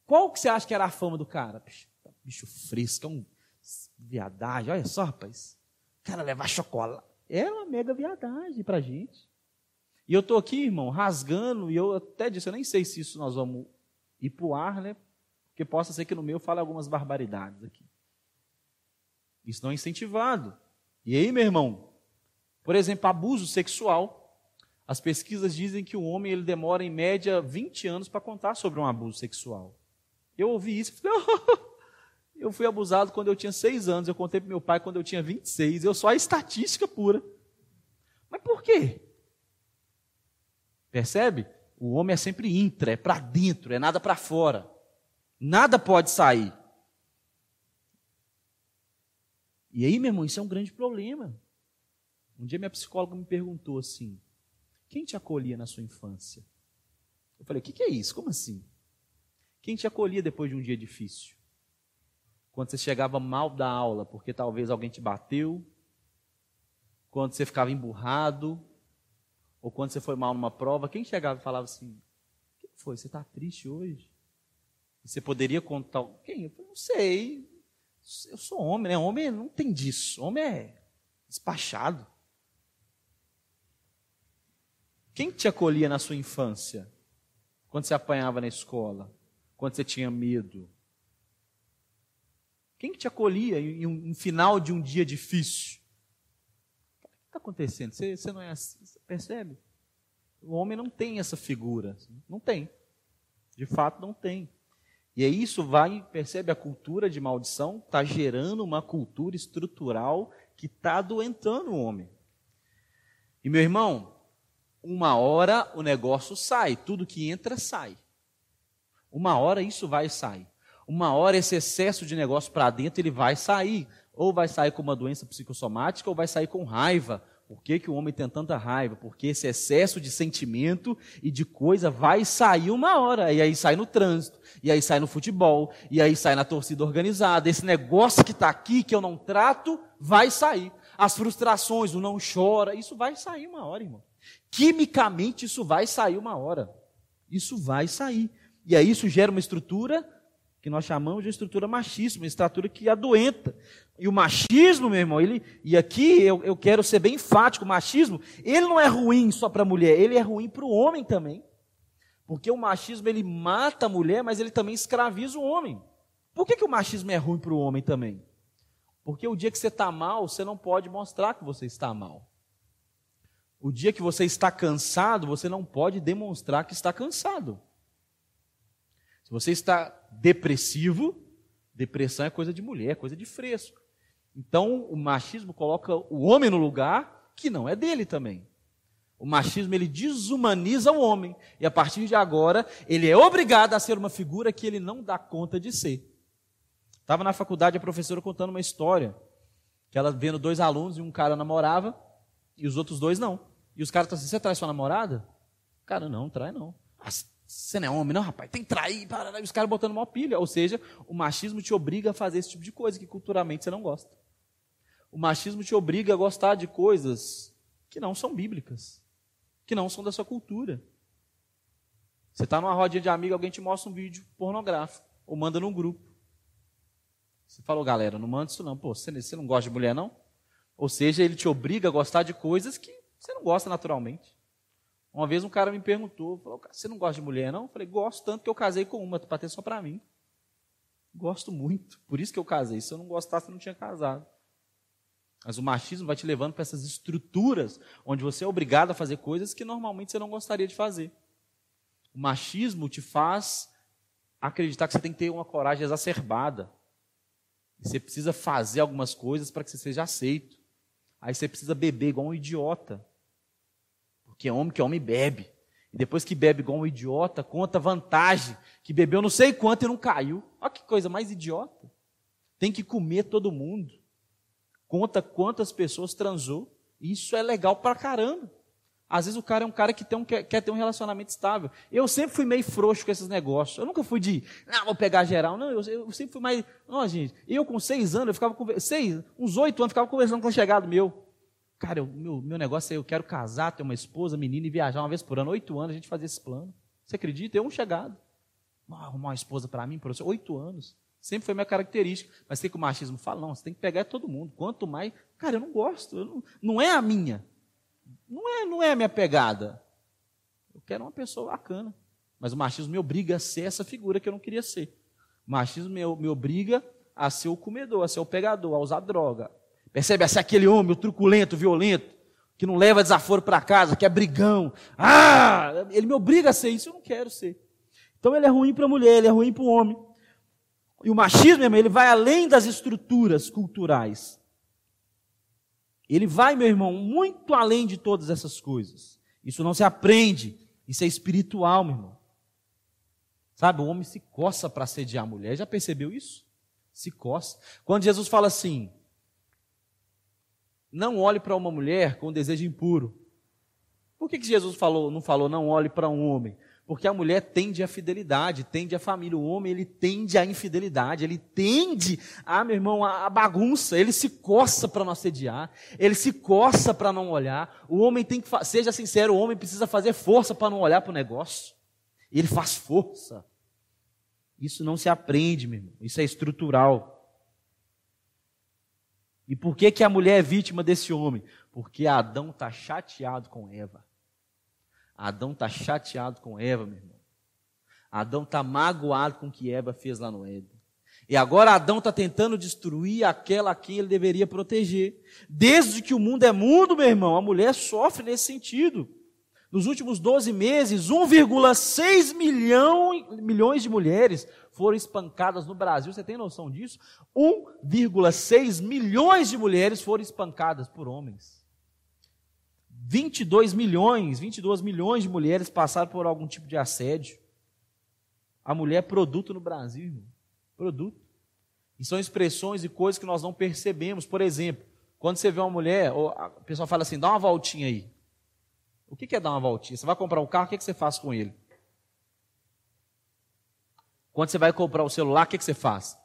Qual que você acha que era a fama do cara? Bicho, bicho fresco, é um viadagem, olha só, rapaz. O cara levar chocolate. É uma mega viadagem pra gente. E eu tô aqui, irmão, rasgando, e eu até disse, eu nem sei se isso nós vamos ir pro ar, né? Porque possa ser que no meu fale algumas barbaridades aqui. Isso não é incentivado. E aí, meu irmão, por exemplo, abuso sexual. As pesquisas dizem que o homem ele demora em média 20 anos para contar sobre um abuso sexual. Eu ouvi isso e falei, oh, eu fui abusado quando eu tinha seis anos, eu contei para meu pai quando eu tinha 26, eu só a estatística pura. Mas por quê? Percebe? O homem é sempre intra, é para dentro, é nada para fora. Nada pode sair. E aí, meu irmão, isso é um grande problema. Um dia minha psicóloga me perguntou assim: quem te acolhia na sua infância? Eu falei: o que, que é isso? Como assim? Quem te acolhia depois de um dia difícil? Quando você chegava mal da aula, porque talvez alguém te bateu, quando você ficava emburrado, Ou quando você foi mal numa prova, quem chegava e falava assim: O que foi? Você está triste hoje? Você poderia contar. Quem? Eu falei, não sei. Eu sou homem, né? Homem não tem disso. Homem é despachado. Quem te acolhia na sua infância? Quando você apanhava na escola? Quando você tinha medo? Quem te acolhia em um, final de um dia difícil? O que está acontecendo? Você, você não é assim, você percebe? O homem não tem essa figura. Não tem. De fato, não tem. E aí isso vai, percebe, a cultura de maldição está gerando uma cultura estrutural que está adoentando o homem. E meu irmão, uma hora o negócio sai, tudo que entra sai. Uma hora isso vai sair. Uma hora esse excesso de negócio para dentro ele vai sair. Ou vai sair com uma doença psicossomática ou vai sair com raiva. Por que, que o homem tem tanta raiva? Porque esse excesso de sentimento e de coisa vai sair uma hora. E aí sai no trânsito, e aí sai no futebol, e aí sai na torcida organizada. Esse negócio que está aqui, que eu não trato, vai sair. As frustrações, o não chora, isso vai sair uma hora, irmão. Quimicamente, isso vai sair uma hora. Isso vai sair. E aí isso gera uma estrutura que nós chamamos de estrutura machista, uma estrutura que adoenta. E o machismo, meu irmão, ele, e aqui eu, eu quero ser bem enfático, o machismo, ele não é ruim só para a mulher, ele é ruim para o homem também. Porque o machismo, ele mata a mulher, mas ele também escraviza o homem. Por que, que o machismo é ruim para o homem também? Porque o dia que você está mal, você não pode mostrar que você está mal. O dia que você está cansado, você não pode demonstrar que está cansado. Você está depressivo, depressão é coisa de mulher, é coisa de fresco. Então, o machismo coloca o homem no lugar que não é dele também. O machismo ele desumaniza o homem e a partir de agora ele é obrigado a ser uma figura que ele não dá conta de ser. Estava na faculdade a professora contando uma história que ela vendo dois alunos e um cara namorava e os outros dois não. E os caras estão assim: você traz sua namorada? Cara, não, trai não. Você não é homem, não, rapaz, tem que trair. Os caras botando uma pilha. Ou seja, o machismo te obriga a fazer esse tipo de coisa que culturalmente você não gosta. O machismo te obriga a gostar de coisas que não são bíblicas, que não são da sua cultura. Você está numa rodinha de amigo, alguém te mostra um vídeo pornográfico, ou manda num grupo. Você falou, galera, não manda isso não. Pô, você, você não gosta de mulher, não? Ou seja, ele te obriga a gostar de coisas que você não gosta naturalmente. Uma vez um cara me perguntou, falou, você não gosta de mulher, não? Eu falei, gosto tanto que eu casei com uma, para ter só para mim. Gosto muito, por isso que eu casei. Se eu não gostasse, eu não tinha casado. Mas o machismo vai te levando para essas estruturas onde você é obrigado a fazer coisas que normalmente você não gostaria de fazer. O machismo te faz acreditar que você tem que ter uma coragem exacerbada. Você precisa fazer algumas coisas para que você seja aceito. Aí você precisa beber igual um idiota. Porque é homem que é homem bebe. E depois que bebe igual um idiota, conta vantagem, que bebeu não sei quanto e não caiu. Olha que coisa mais idiota. Tem que comer todo mundo. Conta quantas pessoas transou. Isso é legal pra caramba. Às vezes o cara é um cara que tem um, quer, quer, ter um relacionamento estável. Eu sempre fui meio frouxo com esses negócios. Eu nunca fui de, não, vou pegar geral. Não, eu, eu sempre fui mais. Não, gente, eu com seis anos, eu ficava seis, uns oito anos, ficava conversando com um chegado meu. Cara, o meu, meu negócio é eu quero casar, ter uma esposa, menina e viajar uma vez por ano. Oito anos a gente fazia esse plano. Você acredita? Eu um chegado. Arrumar uma esposa para mim, você. Oito anos. Sempre foi minha característica. Mas tem que o machismo fala, não, você tem que pegar todo mundo. Quanto mais. Cara, eu não gosto. Eu não, não é a minha. Não é, não é a minha pegada. Eu quero uma pessoa bacana. Mas o machismo me obriga a ser essa figura que eu não queria ser. O machismo me, me obriga a ser o comedor, a ser o pegador, a usar droga, Percebe? É aquele homem, o truculento, violento, que não leva desaforo para casa, que é brigão. Ah! Ele me obriga a ser isso, eu não quero ser. Então ele é ruim para a mulher, ele é ruim para o homem. E o machismo, irmão, ele vai além das estruturas culturais. Ele vai, meu irmão, muito além de todas essas coisas. Isso não se aprende, isso é espiritual, meu irmão. Sabe, o homem se coça para sediar a mulher. Já percebeu isso? Se coça. Quando Jesus fala assim, não olhe para uma mulher com desejo impuro. Por que, que Jesus falou, não falou não olhe para um homem? Porque a mulher tende à fidelidade, tende à família. O homem, ele tende à infidelidade, ele tende, ah, meu irmão, à bagunça. Ele se coça para não assediar, ele se coça para não olhar. O homem tem que, seja sincero, o homem precisa fazer força para não olhar para o negócio. Ele faz força. Isso não se aprende, meu irmão. Isso é estrutural. E por que, que a mulher é vítima desse homem? Porque Adão está chateado com Eva. Adão está chateado com Eva, meu irmão. Adão está magoado com o que Eva fez lá no Éden. E agora Adão está tentando destruir aquela a quem ele deveria proteger. Desde que o mundo é mundo, meu irmão, a mulher sofre nesse sentido. Nos últimos 12 meses, 1,6 milhão, milhões de mulheres foram espancadas no Brasil. Você tem noção disso? 1,6 milhões de mulheres foram espancadas por homens. 22 milhões, 22 milhões de mulheres passaram por algum tipo de assédio. A mulher é produto no Brasil, irmão. Produto. E são expressões e coisas que nós não percebemos. Por exemplo, quando você vê uma mulher, o pessoal fala assim, dá uma voltinha aí. O que é dar uma voltinha? Você vai comprar um carro, o que, é que você faz com ele? Quando você vai comprar o um celular, o que, é que você faz?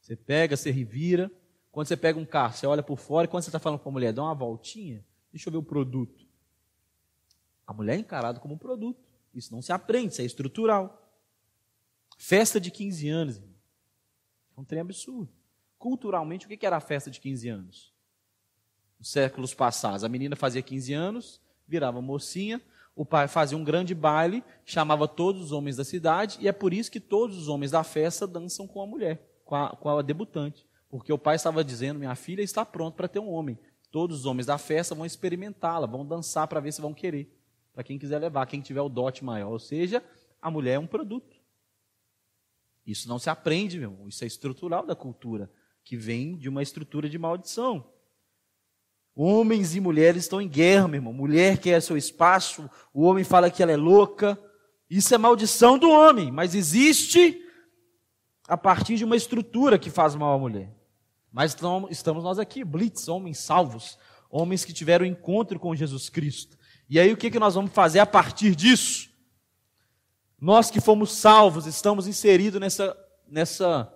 Você pega, você revira. Quando você pega um carro, você olha por fora. E quando você está falando com a mulher, dá uma voltinha. Deixa eu ver o produto. A mulher é encarada como um produto. Isso não se aprende, isso é estrutural. Festa de 15 anos. É um trem absurdo. Culturalmente, o que era a festa de 15 anos? Nos séculos passados, a menina fazia 15 anos, virava mocinha, o pai fazia um grande baile, chamava todos os homens da cidade, e é por isso que todos os homens da festa dançam com a mulher, com a, com a debutante. Porque o pai estava dizendo: minha filha está pronta para ter um homem. Todos os homens da festa vão experimentá-la, vão dançar para ver se vão querer. Para quem quiser levar, quem tiver o dote maior. Ou seja, a mulher é um produto. Isso não se aprende, meu irmão. Isso é estrutural da cultura, que vem de uma estrutura de maldição. Homens e mulheres estão em guerra, meu irmão. Mulher quer seu espaço, o homem fala que ela é louca. Isso é maldição do homem, mas existe a partir de uma estrutura que faz mal à mulher. Mas estamos nós aqui, blitz, homens salvos, homens que tiveram encontro com Jesus Cristo. E aí o que, que nós vamos fazer a partir disso? Nós que fomos salvos, estamos inseridos nessa, nessa.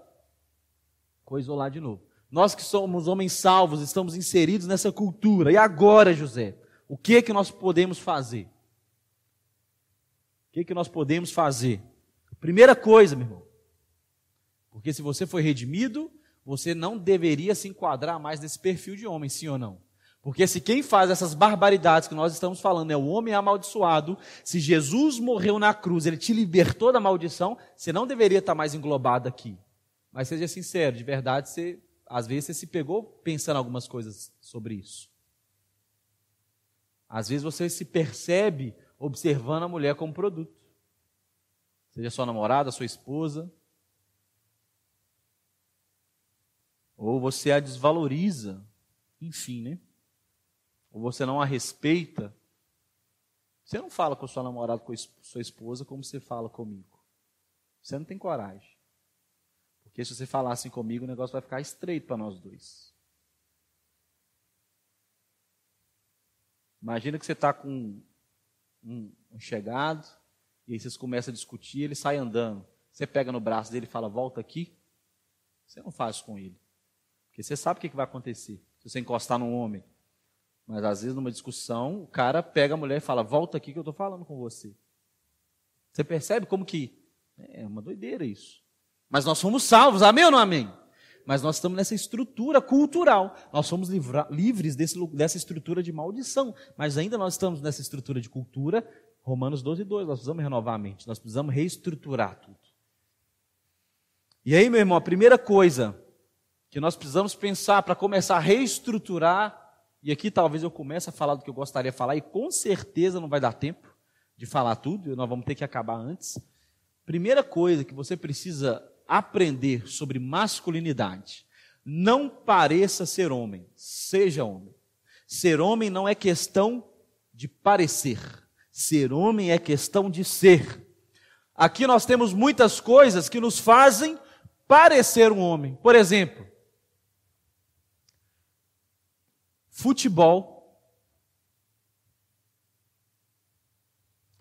Coisa lá de novo. Nós que somos homens salvos, estamos inseridos nessa cultura. E agora, José, o que que nós podemos fazer? O que que nós podemos fazer? Primeira coisa, meu irmão. Porque se você foi redimido, você não deveria se enquadrar mais nesse perfil de homem, sim ou não? Porque se quem faz essas barbaridades que nós estamos falando é o homem amaldiçoado, se Jesus morreu na cruz, ele te libertou da maldição, você não deveria estar mais englobado aqui. Mas seja sincero, de verdade, você, às vezes você se pegou pensando algumas coisas sobre isso. Às vezes você se percebe observando a mulher como produto. Seja sua namorada, sua esposa, ou você a desvaloriza, enfim, né? Ou você não a respeita. Você não fala com sua namorada, com sua esposa, como você fala comigo. Você não tem coragem. Porque se você falar assim comigo, o negócio vai ficar estreito para nós dois. Imagina que você está com um, um chegado, e aí vocês começam a discutir, ele sai andando. Você pega no braço dele e fala, volta aqui. Você não faz com ele. Porque você sabe o que vai acontecer se você encostar num homem. Mas às vezes numa discussão, o cara pega a mulher e fala: Volta aqui que eu estou falando com você. Você percebe como que é uma doideira isso. Mas nós somos salvos, amém ou não amém? Mas nós estamos nessa estrutura cultural. Nós somos livres desse, dessa estrutura de maldição. Mas ainda nós estamos nessa estrutura de cultura. Romanos 12, 2. Nós precisamos renovar a mente. Nós precisamos reestruturar tudo. E aí, meu irmão, a primeira coisa que nós precisamos pensar para começar a reestruturar, e aqui talvez eu comece a falar do que eu gostaria de falar, e com certeza não vai dar tempo de falar tudo, nós vamos ter que acabar antes. Primeira coisa que você precisa aprender sobre masculinidade: não pareça ser homem, seja homem. Ser homem não é questão de parecer, ser homem é questão de ser. Aqui nós temos muitas coisas que nos fazem parecer um homem. Por exemplo, futebol,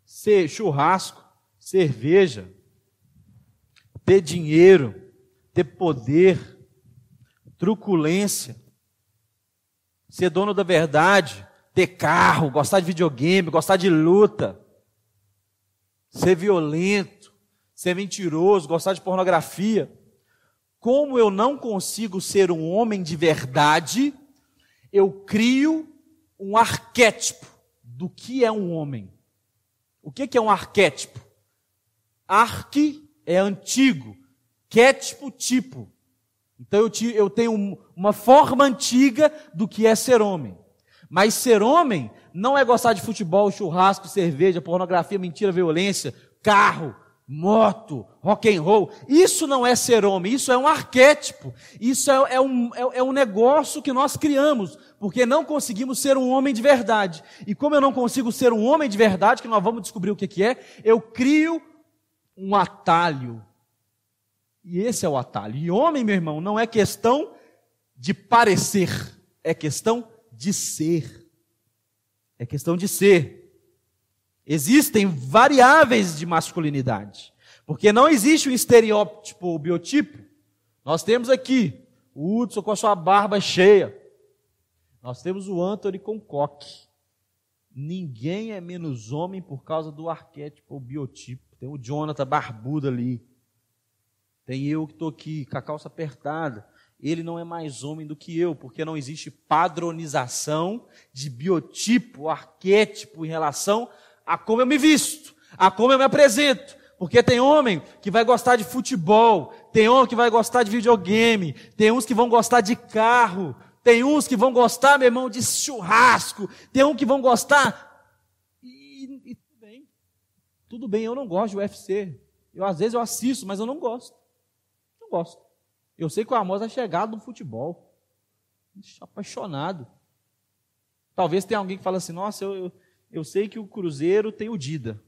ser churrasco, cerveja, ter dinheiro, ter poder, truculência, ser dono da verdade, ter carro, gostar de videogame, gostar de luta, ser violento, ser mentiroso, gostar de pornografia. Como eu não consigo ser um homem de verdade, eu crio um arquétipo do que é um homem. O que é um arquétipo? Arque é antigo, quétipo, tipo. Então eu tenho uma forma antiga do que é ser homem. Mas ser homem não é gostar de futebol, churrasco, cerveja, pornografia, mentira, violência, carro, moto, rock and roll. Isso não é ser homem, isso é um arquétipo. Isso é, é, um, é, é um negócio que nós criamos, porque não conseguimos ser um homem de verdade. E como eu não consigo ser um homem de verdade, que nós vamos descobrir o que, que é, eu crio um atalho. E esse é o atalho. E homem, meu irmão, não é questão de parecer, é questão de ser. É questão de ser. Existem variáveis de masculinidade. Porque não existe um estereótipo ou biotipo. Nós temos aqui o Hudson com a sua barba cheia. Nós temos o Anthony com coque. Ninguém é menos homem por causa do arquétipo ou biotipo. Tem o Jonathan barbudo ali. Tem eu que estou aqui com a calça apertada. Ele não é mais homem do que eu, porque não existe padronização de biotipo, arquétipo em relação a como eu me visto, a como eu me apresento. Porque tem homem que vai gostar de futebol, tem homem que vai gostar de videogame, tem uns que vão gostar de carro, tem uns que vão gostar, meu irmão, de churrasco, tem uns que vão gostar. E, e tudo bem. Tudo bem, eu não gosto de UFC. Eu às vezes eu assisto, mas eu não gosto. Não gosto. Eu sei que o Amos é chegado no futebol. Apaixonado. Talvez tenha alguém que fala assim, nossa, eu, eu eu sei que o Cruzeiro tem o Dida.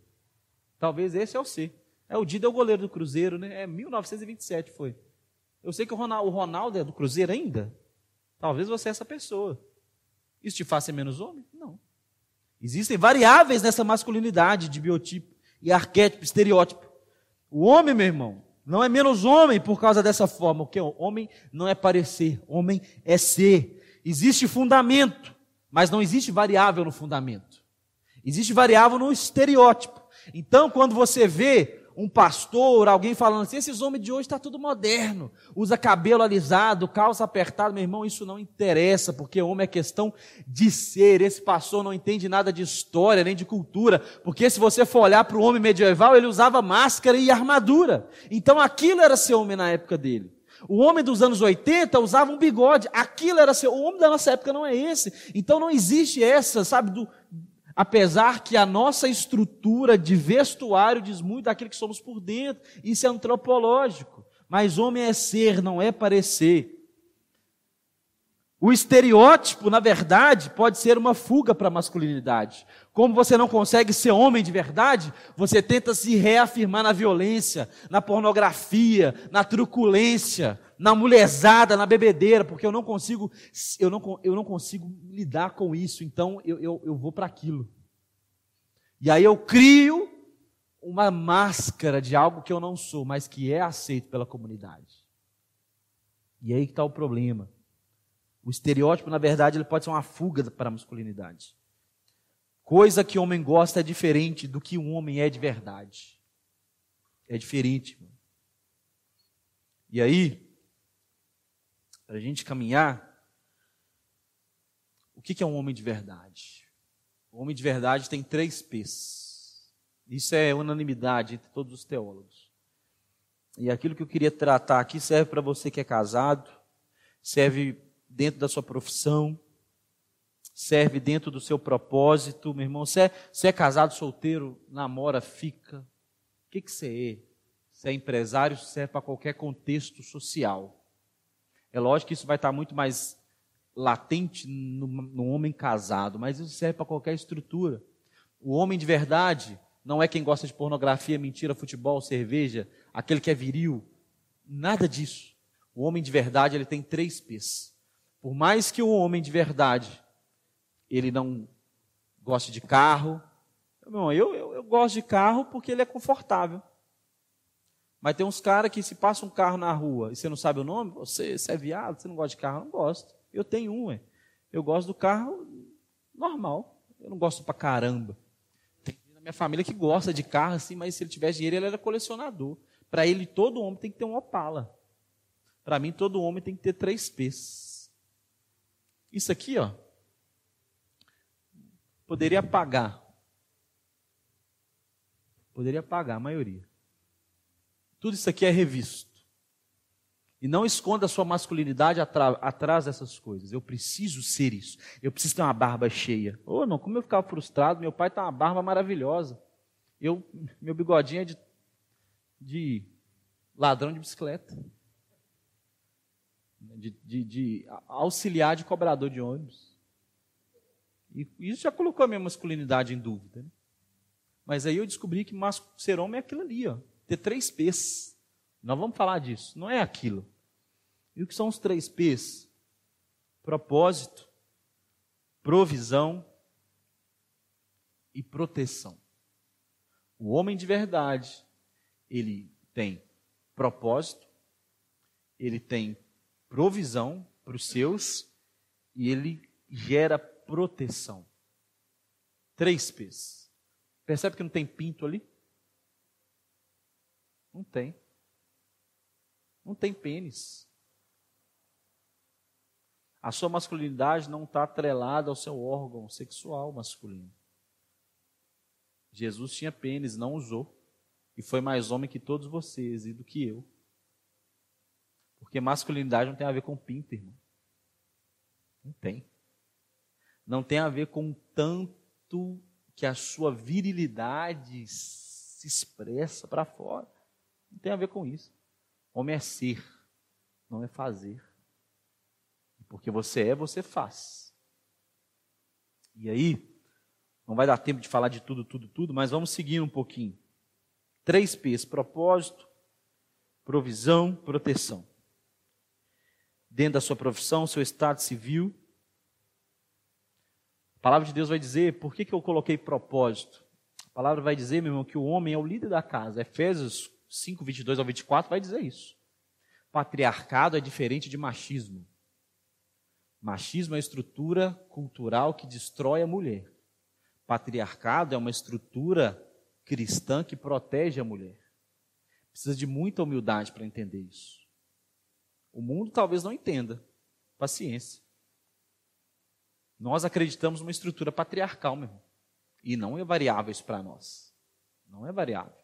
Talvez esse é o C. É o Dida é o goleiro do Cruzeiro, né? É 1927 foi. Eu sei que o Ronaldo, o Ronaldo é do Cruzeiro ainda. Talvez você é essa pessoa. Isso te faça menos homem? Não. Existem variáveis nessa masculinidade de biotipo e arquétipo, estereótipo. O homem, meu irmão, não é menos homem por causa dessa forma. O homem não é parecer, homem é ser. Existe fundamento, mas não existe variável no fundamento. Existe variável no estereótipo. Então, quando você vê um pastor, alguém falando assim, esses homens de hoje está tudo moderno, usa cabelo alisado, calça apertada, meu irmão, isso não interessa, porque homem é questão de ser. Esse pastor não entende nada de história, nem de cultura, porque se você for olhar para o homem medieval, ele usava máscara e armadura. Então aquilo era ser homem na época dele. O homem dos anos 80 usava um bigode, aquilo era ser, o homem da nossa época não é esse. Então não existe essa, sabe, do, Apesar que a nossa estrutura de vestuário diz muito daquilo que somos por dentro, isso é antropológico. Mas homem é ser, não é parecer. O estereótipo, na verdade, pode ser uma fuga para a masculinidade. Como você não consegue ser homem de verdade, você tenta se reafirmar na violência, na pornografia, na truculência, na mulherzada, na bebedeira, porque eu não consigo, eu não, eu não consigo lidar com isso, então eu, eu, eu vou para aquilo. E aí eu crio uma máscara de algo que eu não sou, mas que é aceito pela comunidade. E aí que está o problema. O estereótipo, na verdade, ele pode ser uma fuga para a masculinidade. Coisa que o homem gosta é diferente do que um homem é de verdade. É diferente. E aí, para a gente caminhar, o que é um homem de verdade? O homem de verdade tem três P's. Isso é unanimidade entre todos os teólogos. E aquilo que eu queria tratar aqui serve para você que é casado, serve dentro da sua profissão, serve dentro do seu propósito. Meu irmão, você é, você é casado, solteiro, namora, fica. O que, que você é? Você é empresário, serve para qualquer contexto social. É lógico que isso vai estar muito mais latente no, no homem casado, mas isso serve para qualquer estrutura. O homem de verdade não é quem gosta de pornografia, mentira, futebol, cerveja, aquele que é viril. Nada disso. O homem de verdade, ele tem três P's. Por mais que o homem de verdade, ele não goste de carro, eu, eu, eu, gosto de carro porque ele é confortável. Mas tem uns caras que se passa um carro na rua e você não sabe o nome, você, você é viado, você não gosta de carro, eu não gosto. Eu tenho um, ué. eu gosto do carro normal. Eu não gosto pra caramba. Tem na minha família que gosta de carro assim, mas se ele tivesse dinheiro, ele era colecionador. Para ele, todo homem tem que ter um Opala. Para mim, todo homem tem que ter três P's. Isso aqui, ó, poderia pagar. Poderia pagar a maioria. Tudo isso aqui é revisto. E não esconda a sua masculinidade atrás dessas coisas. Eu preciso ser isso. Eu preciso ter uma barba cheia. Ou oh, não, como eu ficava frustrado, meu pai tem uma barba maravilhosa. Eu, meu bigodinho é de, de ladrão de bicicleta. De, de, de auxiliar de cobrador de ônibus. E isso já colocou a minha masculinidade em dúvida. Né? Mas aí eu descobri que ser homem é aquilo ali, ó ter três P's. Nós vamos falar disso. Não é aquilo. E o que são os três P's? Propósito, provisão e proteção. O homem de verdade, ele tem propósito, ele tem provisão para os seus e ele gera proteção. Três P's. Percebe que não tem pinto ali? Não tem. Não tem pênis. A sua masculinidade não está atrelada ao seu órgão sexual masculino. Jesus tinha pênis, não usou. E foi mais homem que todos vocês e do que eu. Porque masculinidade não tem a ver com pinto, irmão. Não tem. Não tem a ver com tanto que a sua virilidade se expressa para fora. Não tem a ver com isso. Homem é ser, não é fazer. Porque você é, você faz. E aí, não vai dar tempo de falar de tudo, tudo, tudo, mas vamos seguir um pouquinho. Três P's: propósito, provisão, proteção. Dentro da sua profissão, seu estado civil. A palavra de Deus vai dizer, por que, que eu coloquei propósito? A palavra vai dizer, meu irmão, que o homem é o líder da casa. Efésios 5, 22 ao 24 vai dizer isso. Patriarcado é diferente de machismo. Machismo é a estrutura cultural que destrói a mulher. Patriarcado é uma estrutura cristã que protege a mulher. Precisa de muita humildade para entender isso. O mundo talvez não entenda. Paciência. Nós acreditamos numa estrutura patriarcal, meu irmão. E não é variável isso para nós. Não é variável.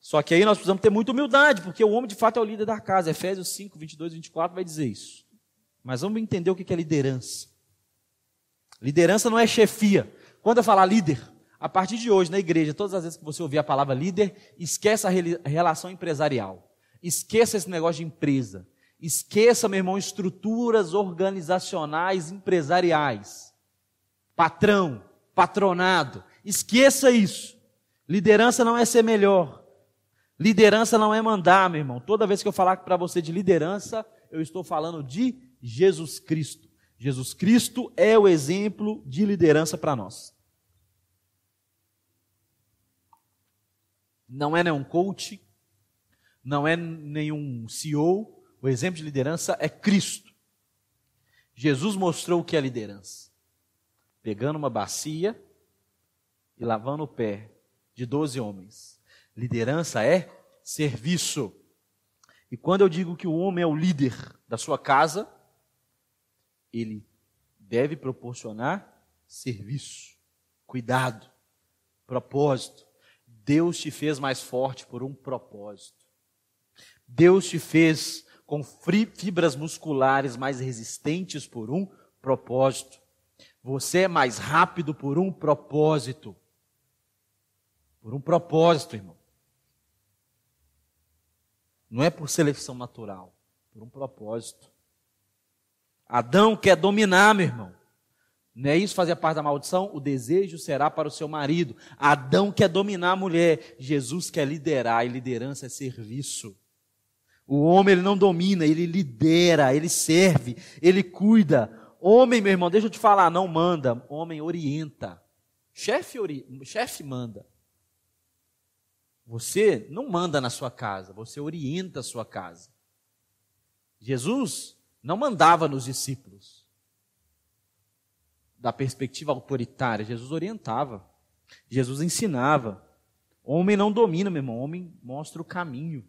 Só que aí nós precisamos ter muita humildade, porque o homem de fato é o líder da casa. Efésios 5, 22 e 24 vai dizer isso. Mas vamos entender o que é liderança. Liderança não é chefia. Quando eu falar líder, a partir de hoje na igreja, todas as vezes que você ouvir a palavra líder, esqueça a relação empresarial. Esqueça esse negócio de empresa. Esqueça, meu irmão, estruturas organizacionais empresariais. Patrão, patronado. Esqueça isso. Liderança não é ser melhor. Liderança não é mandar, meu irmão. Toda vez que eu falar para você de liderança, eu estou falando de Jesus Cristo. Jesus Cristo é o exemplo de liderança para nós. Não é nenhum coach, não é nenhum CEO. O exemplo de liderança é Cristo. Jesus mostrou o que é liderança. Pegando uma bacia e lavando o pé de doze homens Liderança é serviço. E quando eu digo que o homem é o líder da sua casa, ele deve proporcionar serviço, cuidado, propósito. Deus te fez mais forte por um propósito. Deus te fez com fibras musculares mais resistentes por um propósito. Você é mais rápido por um propósito. Por um propósito, irmão. Não é por seleção natural, por um propósito. Adão quer dominar, meu irmão. Não é isso fazer parte da maldição? O desejo será para o seu marido. Adão quer dominar a mulher. Jesus quer liderar, e liderança é serviço. O homem ele não domina, ele lidera, ele serve, ele cuida. Homem, meu irmão, deixa eu te falar, não manda. Homem orienta. Chefe, chefe manda. Você não manda na sua casa, você orienta a sua casa. Jesus não mandava nos discípulos. Da perspectiva autoritária, Jesus orientava. Jesus ensinava. Homem não domina, meu irmão. Homem mostra o caminho.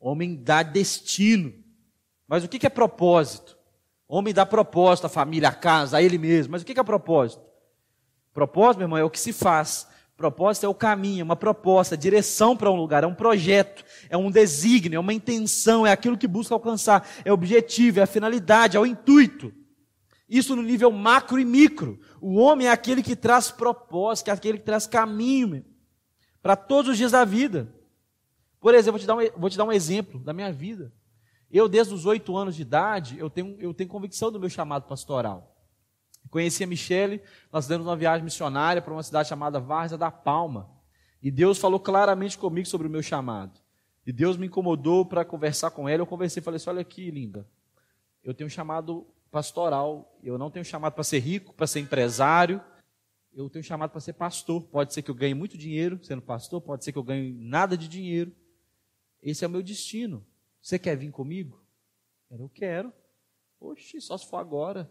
Homem dá destino. Mas o que é propósito? Homem dá propósito à família, à casa, a ele mesmo. Mas o que é propósito? Propósito, meu irmão, é o que se faz. Propósito é o caminho, é uma proposta, direção para um lugar, é um projeto, é um desígnio, é uma intenção, é aquilo que busca alcançar, é o objetivo, é a finalidade, é o intuito. Isso no nível macro e micro. O homem é aquele que traz propósito, é aquele que traz caminho para todos os dias da vida. Por exemplo, vou te, dar um, vou te dar um exemplo da minha vida. Eu, desde os oito anos de idade, eu tenho, eu tenho convicção do meu chamado pastoral. Conheci a Michele, nós demos uma viagem missionária para uma cidade chamada Várzea da Palma. E Deus falou claramente comigo sobre o meu chamado. E Deus me incomodou para conversar com ela. Eu conversei e falei assim: olha aqui, linda. Eu tenho um chamado pastoral. Eu não tenho chamado para ser rico, para ser empresário. Eu tenho chamado para ser pastor. Pode ser que eu ganhe muito dinheiro sendo pastor, pode ser que eu ganhe nada de dinheiro. Esse é o meu destino. Você quer vir comigo? Eu quero. Oxi, só se for agora.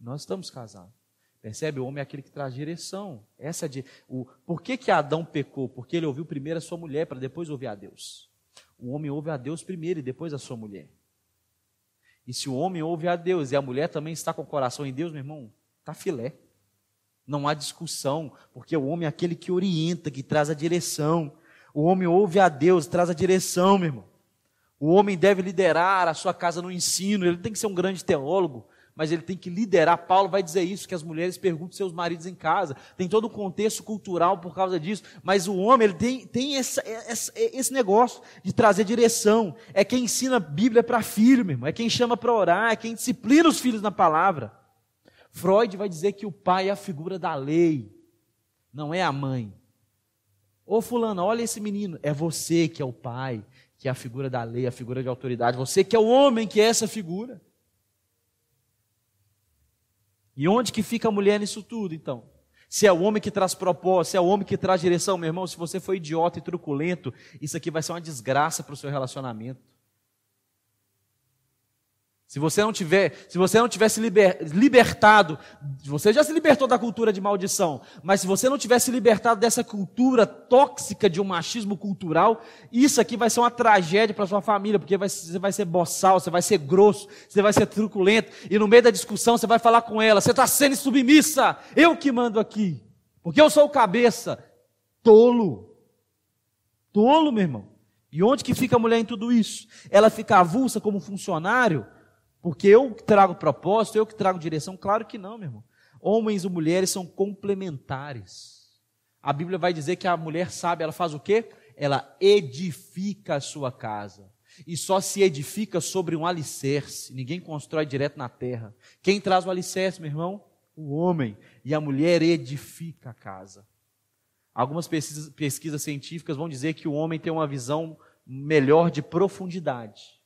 Nós estamos casados. Percebe? O homem é aquele que traz direção. Essa é de, o, por que, que Adão pecou? Porque ele ouviu primeiro a sua mulher para depois ouvir a Deus. O homem ouve a Deus primeiro e depois a sua mulher. E se o homem ouve a Deus e a mulher também está com o coração em Deus, meu irmão, está filé. Não há discussão, porque o homem é aquele que orienta, que traz a direção. O homem ouve a Deus, traz a direção, meu irmão. O homem deve liderar a sua casa no ensino, ele tem que ser um grande teólogo, mas ele tem que liderar. Paulo vai dizer isso, que as mulheres perguntam seus maridos em casa. Tem todo um contexto cultural por causa disso. Mas o homem, ele tem, tem essa, essa, esse negócio de trazer direção. É quem ensina a Bíblia para filho, meu irmão. É quem chama para orar, é quem disciplina os filhos na palavra. Freud vai dizer que o pai é a figura da lei, não é a mãe. Ô fulano, olha esse menino. É você que é o pai, que é a figura da lei, a figura de autoridade. Você que é o homem que é essa figura. E onde que fica a mulher nisso tudo, então? Se é o homem que traz propósito, se é o homem que traz direção, meu irmão, se você for idiota e truculento, isso aqui vai ser uma desgraça para o seu relacionamento. Se você não tiver, se você não tivesse liber, libertado, você já se libertou da cultura de maldição, mas se você não tivesse libertado dessa cultura tóxica de um machismo cultural, isso aqui vai ser uma tragédia para sua família, porque vai, você vai ser boçal, você vai ser grosso, você vai ser truculento, e no meio da discussão você vai falar com ela, você está sendo submissa, eu que mando aqui, porque eu sou o cabeça, tolo, tolo, meu irmão. E onde que fica a mulher em tudo isso? Ela fica avulsa como funcionário? Porque eu trago propósito, eu que trago direção? Claro que não, meu irmão. Homens e mulheres são complementares. A Bíblia vai dizer que a mulher sabe, ela faz o quê? Ela edifica a sua casa. E só se edifica sobre um alicerce. Ninguém constrói direto na terra. Quem traz o alicerce, meu irmão? O homem. E a mulher edifica a casa. Algumas pesquisas, pesquisas científicas vão dizer que o homem tem uma visão melhor de profundidade.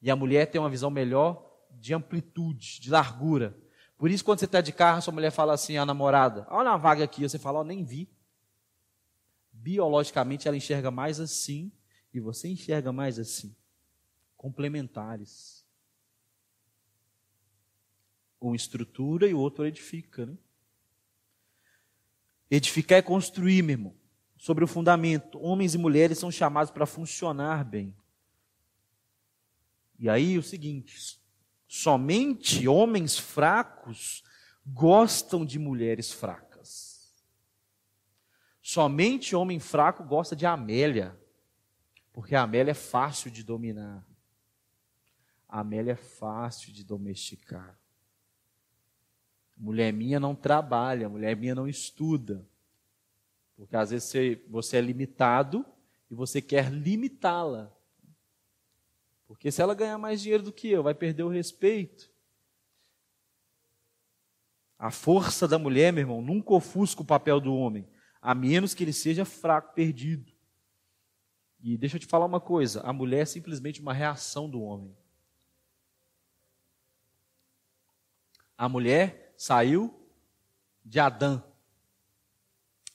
E a mulher tem uma visão melhor de amplitude, de largura. Por isso, quando você está de carro, sua mulher fala assim, a namorada, olha uma vaga aqui, você fala, oh, nem vi. Biologicamente, ela enxerga mais assim, e você enxerga mais assim. Complementares. Um estrutura e o outro edifica. Né? Edificar é construir, meu irmão. Sobre o fundamento. Homens e mulheres são chamados para funcionar bem. E aí o seguinte: somente homens fracos gostam de mulheres fracas. Somente homem fraco gosta de Amélia, porque a Amélia é fácil de dominar. A Amélia é fácil de domesticar. Mulher minha não trabalha, mulher minha não estuda. Porque às vezes você, você é limitado e você quer limitá-la. Porque se ela ganhar mais dinheiro do que eu, vai perder o respeito. A força da mulher, meu irmão, nunca ofusca o papel do homem, a menos que ele seja fraco, perdido. E deixa eu te falar uma coisa: a mulher é simplesmente uma reação do homem. A mulher saiu de Adão.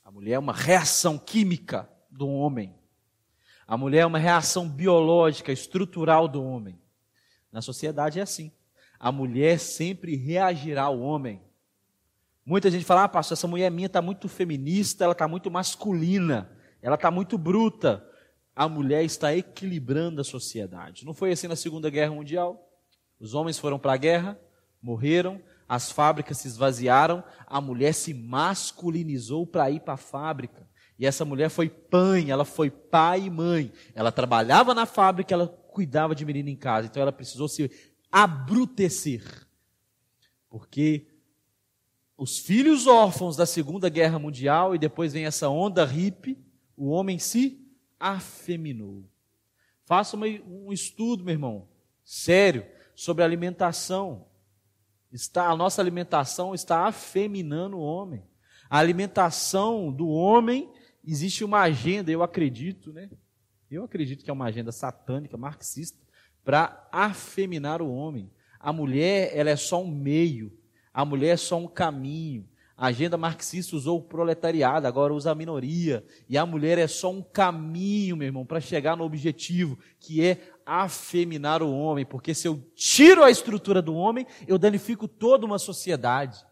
A mulher é uma reação química do homem. A mulher é uma reação biológica, estrutural do homem. Na sociedade é assim. A mulher sempre reagirá ao homem. Muita gente fala, ah, pastor, essa mulher minha está muito feminista, ela está muito masculina, ela está muito bruta. A mulher está equilibrando a sociedade. Não foi assim na Segunda Guerra Mundial? Os homens foram para a guerra, morreram, as fábricas se esvaziaram, a mulher se masculinizou para ir para a fábrica. E essa mulher foi pai, ela foi pai e mãe. Ela trabalhava na fábrica, ela cuidava de menino em casa. Então ela precisou se abrutecer. Porque os filhos órfãos da Segunda Guerra Mundial e depois vem essa onda hippie, o homem se afeminou. Faça um estudo, meu irmão, sério, sobre alimentação. Está, a nossa alimentação está afeminando o homem. A alimentação do homem existe uma agenda, eu acredito, né? Eu acredito que é uma agenda satânica, marxista, para afeminar o homem. A mulher, ela é só um meio, a mulher é só um caminho. A agenda marxista usou o proletariado, agora usa a minoria. E a mulher é só um caminho, meu irmão, para chegar no objetivo, que é afeminar o homem. Porque se eu tiro a estrutura do homem, eu danifico toda uma sociedade.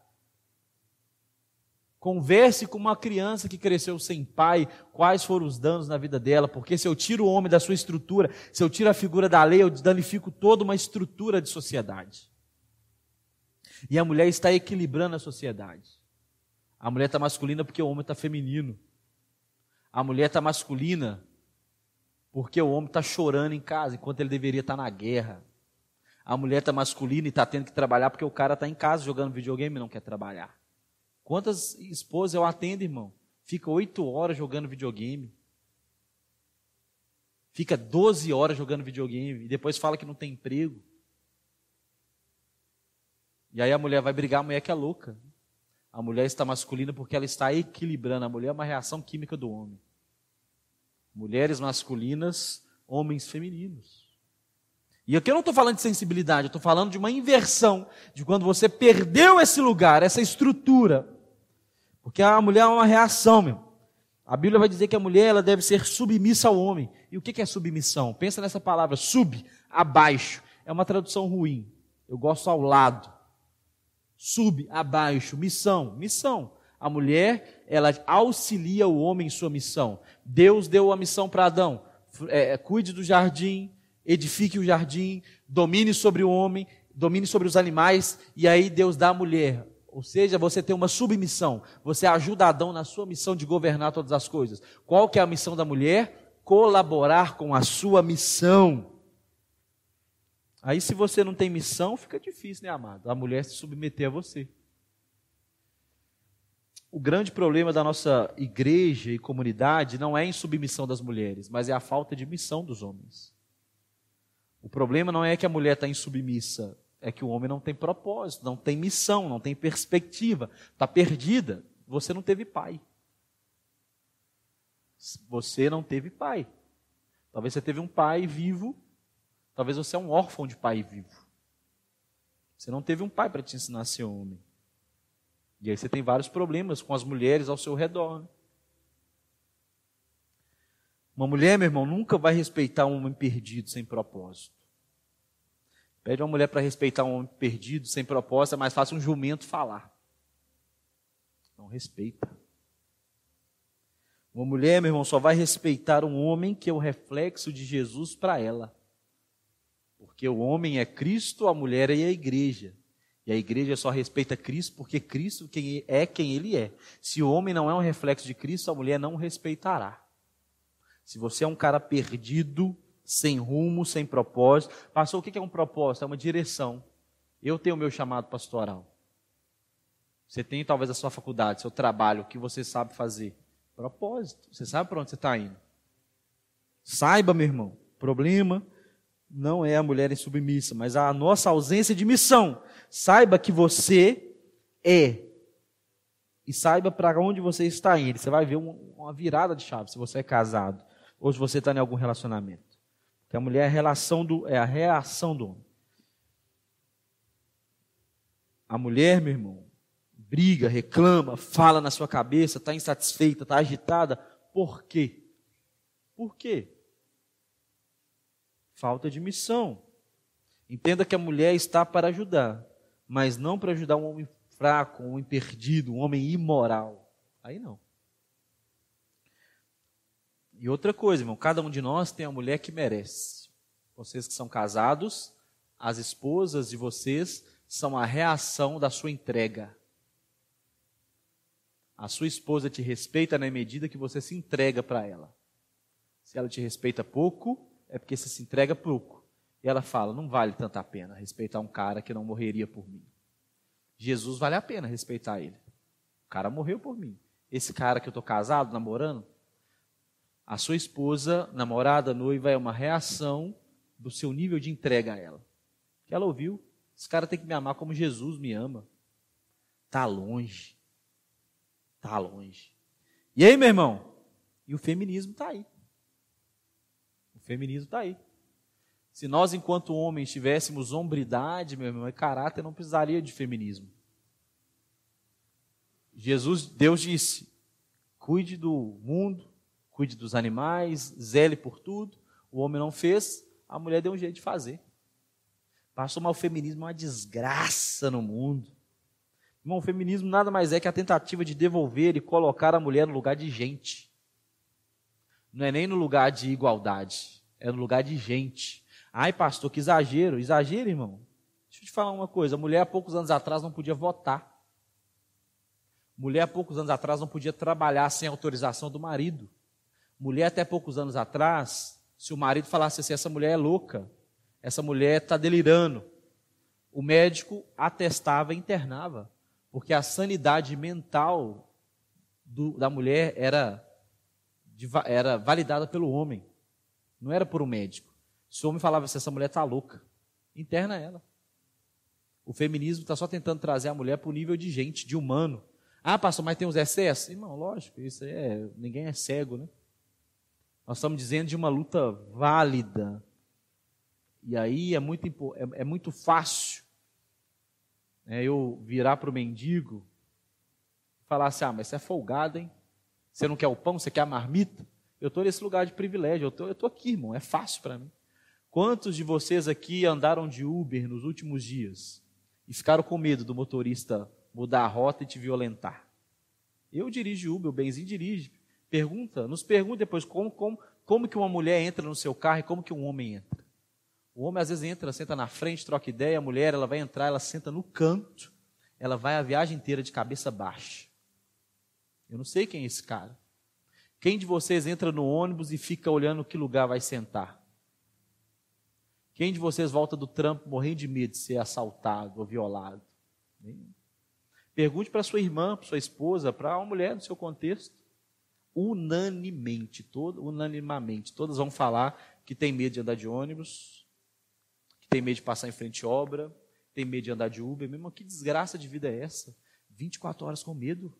Converse com uma criança que cresceu sem pai, quais foram os danos na vida dela, porque se eu tiro o homem da sua estrutura, se eu tiro a figura da lei, eu danifico toda uma estrutura de sociedade. E a mulher está equilibrando a sociedade. A mulher está masculina porque o homem está feminino. A mulher está masculina porque o homem está chorando em casa enquanto ele deveria estar tá na guerra. A mulher está masculina e está tendo que trabalhar porque o cara está em casa jogando videogame e não quer trabalhar. Quantas esposas eu atendo, irmão? Fica oito horas jogando videogame. Fica doze horas jogando videogame e depois fala que não tem emprego. E aí a mulher vai brigar, a mulher que é louca. A mulher está masculina porque ela está equilibrando. A mulher é uma reação química do homem. Mulheres masculinas, homens femininos. E aqui eu não estou falando de sensibilidade, eu estou falando de uma inversão, de quando você perdeu esse lugar, essa estrutura. Porque a mulher é uma reação, meu. A Bíblia vai dizer que a mulher ela deve ser submissa ao homem. E o que é submissão? Pensa nessa palavra, sub, abaixo. É uma tradução ruim. Eu gosto ao lado. Sub, abaixo, missão, missão. A mulher, ela auxilia o homem em sua missão. Deus deu a missão para Adão. É, cuide do jardim, edifique o jardim, domine sobre o homem, domine sobre os animais, e aí Deus dá à mulher. Ou seja, você tem uma submissão. Você ajuda Adão na sua missão de governar todas as coisas. Qual que é a missão da mulher? Colaborar com a sua missão. Aí se você não tem missão, fica difícil, né, amado? A mulher se submeter a você. O grande problema da nossa igreja e comunidade não é a insubmissão das mulheres, mas é a falta de missão dos homens. O problema não é que a mulher está insubmissa, é que o homem não tem propósito, não tem missão, não tem perspectiva, está perdida. Você não teve pai. Você não teve pai. Talvez você teve um pai vivo, talvez você é um órfão de pai vivo. Você não teve um pai para te ensinar a ser homem. E aí você tem vários problemas com as mulheres ao seu redor. Né? Uma mulher, meu irmão, nunca vai respeitar um homem perdido sem propósito. Pede uma mulher para respeitar um homem perdido sem propósito, é mais fácil um jumento falar. Não respeita. Uma mulher, meu irmão, só vai respeitar um homem que é o reflexo de Jesus para ela. Porque o homem é Cristo, a mulher é a igreja. E a igreja só respeita Cristo porque Cristo é quem ele é. Se o homem não é um reflexo de Cristo, a mulher não respeitará. Se você é um cara perdido, sem rumo, sem propósito. Pastor, o que é um propósito? É uma direção. Eu tenho o meu chamado pastoral. Você tem talvez a sua faculdade, seu trabalho, o que você sabe fazer. Propósito. Você sabe para onde você está indo. Saiba, meu irmão, problema não é a mulher insubmissa, mas a nossa ausência de missão. Saiba que você é. E saiba para onde você está indo. Você vai ver uma virada de chave se você é casado ou se você está em algum relacionamento. Que a mulher é a, relação do, é a reação do homem. A mulher, meu irmão, briga, reclama, fala na sua cabeça, está insatisfeita, está agitada. Por quê? Por quê? Falta de missão. Entenda que a mulher está para ajudar, mas não para ajudar um homem fraco, um homem perdido, um homem imoral. Aí não. E outra coisa, irmão, cada um de nós tem a mulher que merece. Vocês que são casados, as esposas de vocês são a reação da sua entrega. A sua esposa te respeita na medida que você se entrega para ela. Se ela te respeita pouco, é porque você se entrega pouco. E ela fala: não vale tanta a pena respeitar um cara que não morreria por mim. Jesus vale a pena respeitar ele. O cara morreu por mim. Esse cara que eu estou casado, namorando, a sua esposa, namorada, noiva, é uma reação do seu nível de entrega a ela. Que ela ouviu: esse cara tem que me amar como Jesus me ama. Está longe. Está longe. E aí, meu irmão? E o feminismo está aí. O feminismo está aí. Se nós, enquanto homens, tivéssemos hombridade, meu irmão, e caráter, não precisaria de feminismo. Jesus, Deus disse: cuide do mundo, cuide dos animais, zele por tudo. O homem não fez, a mulher deu um jeito de fazer. Passou mal o feminismo é uma desgraça no mundo. Irmão, o feminismo nada mais é que a tentativa de devolver e colocar a mulher no lugar de gente. Não é nem no lugar de igualdade, é no lugar de gente. Ai, pastor, que exagero. Exagero, irmão. Deixa eu te falar uma coisa. A mulher, há poucos anos atrás, não podia votar. Mulher, há poucos anos atrás, não podia trabalhar sem autorização do marido. Mulher, até poucos anos atrás, se o marido falasse assim: essa mulher é louca, essa mulher está delirando, o médico atestava e internava porque a sanidade mental do, da mulher era, era validada pelo homem, não era por um médico. Se o homem falava assim, essa mulher está louca, interna ela. O feminismo está só tentando trazer a mulher para o nível de gente, de humano. Ah, pastor, mas tem os excessos? Irmão, lógico, isso é, ninguém é cego, né? Nós estamos dizendo de uma luta válida. E aí é muito, é, é muito fácil né, eu virar para o mendigo e falar assim: ah, mas você é folgado, hein? Você não quer o pão, você quer a marmita? Eu estou nesse lugar de privilégio, eu estou aqui, irmão, é fácil para mim. Quantos de vocês aqui andaram de Uber nos últimos dias e ficaram com medo do motorista mudar a rota e te violentar? Eu dirijo Uber, o Benzinho dirige. Pergunta, nos pergunta depois como, como, como que uma mulher entra no seu carro e como que um homem entra. O homem às vezes entra, senta na frente, troca ideia, a mulher ela vai entrar, ela senta no canto, ela vai a viagem inteira de cabeça baixa. Eu não sei quem é esse cara. Quem de vocês entra no ônibus e fica olhando que lugar vai sentar? Quem de vocês volta do trampo morrendo de medo de ser assaltado ou violado? Pergunte para sua irmã, para sua esposa, para uma mulher no seu contexto. Unanimemente, todo, unanimamente, todas vão falar que tem medo de andar de ônibus, tem medo de passar em frente à obra, tem medo de andar de Uber. Mesmo que desgraça de vida é essa? 24 horas com medo.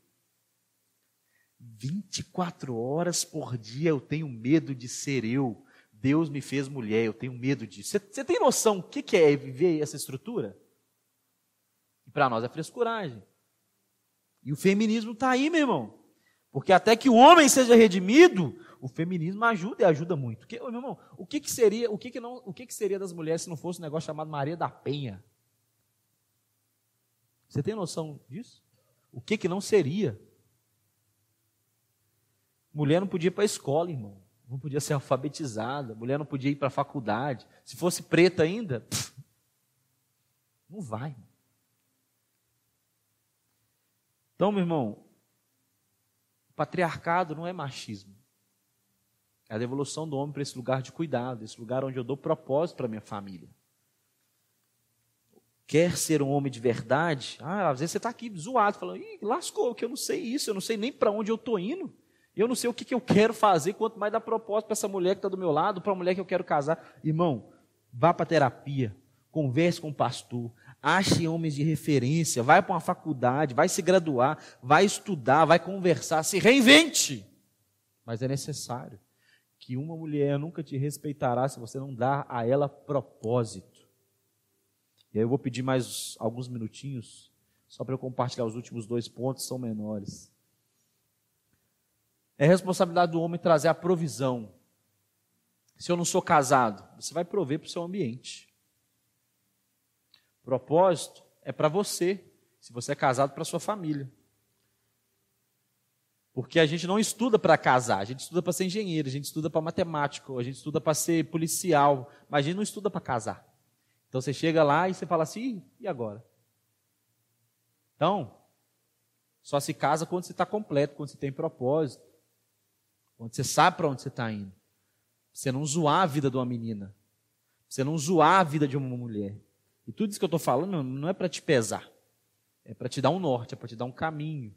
24 horas por dia eu tenho medo de ser eu. Deus me fez mulher, eu tenho medo disso. Você tem noção o que é viver essa estrutura? Para nós é frescuragem. E o feminismo está aí, meu irmão. Porque até que o homem seja redimido, o feminismo ajuda e ajuda muito. Que, meu irmão, o que, que seria, o que, que não, o que, que seria das mulheres se não fosse um negócio chamado Maria da Penha? Você tem noção disso? O que que não seria? Mulher não podia ir para a escola, irmão. Não podia ser alfabetizada. Mulher não podia ir para a faculdade. Se fosse preta ainda, pff, não vai. Então, meu irmão, patriarcado não é machismo. É a devolução do homem para esse lugar de cuidado, esse lugar onde eu dou propósito para minha família. Quer ser um homem de verdade? Ah, às vezes você está aqui zoado, falando, Ih, lascou, que eu não sei isso, eu não sei nem para onde eu estou indo. Eu não sei o que, que eu quero fazer, quanto mais dar propósito para essa mulher que está do meu lado, para a mulher que eu quero casar. Irmão, vá para terapia, converse com o pastor, Ache homens de referência, vai para uma faculdade, vai se graduar, vai estudar, vai conversar, se reinvente. Mas é necessário que uma mulher nunca te respeitará se você não dar a ela propósito. E aí eu vou pedir mais alguns minutinhos, Só para eu compartilhar os últimos dois pontos, são menores. É responsabilidade do homem trazer a provisão. Se eu não sou casado, você vai prover para o seu ambiente. Propósito é para você, se você é casado, para sua família. Porque a gente não estuda para casar, a gente estuda para ser engenheiro, a gente estuda para matemático, a gente estuda para ser policial, mas a gente não estuda para casar. Então você chega lá e você fala assim, e agora? Então, só se casa quando você está completo, quando você tem propósito, quando você sabe para onde você está indo. Você não zoar a vida de uma menina, você não zoar a vida de uma mulher. E tudo isso que eu estou falando não é para te pesar, é para te dar um norte, é para te dar um caminho.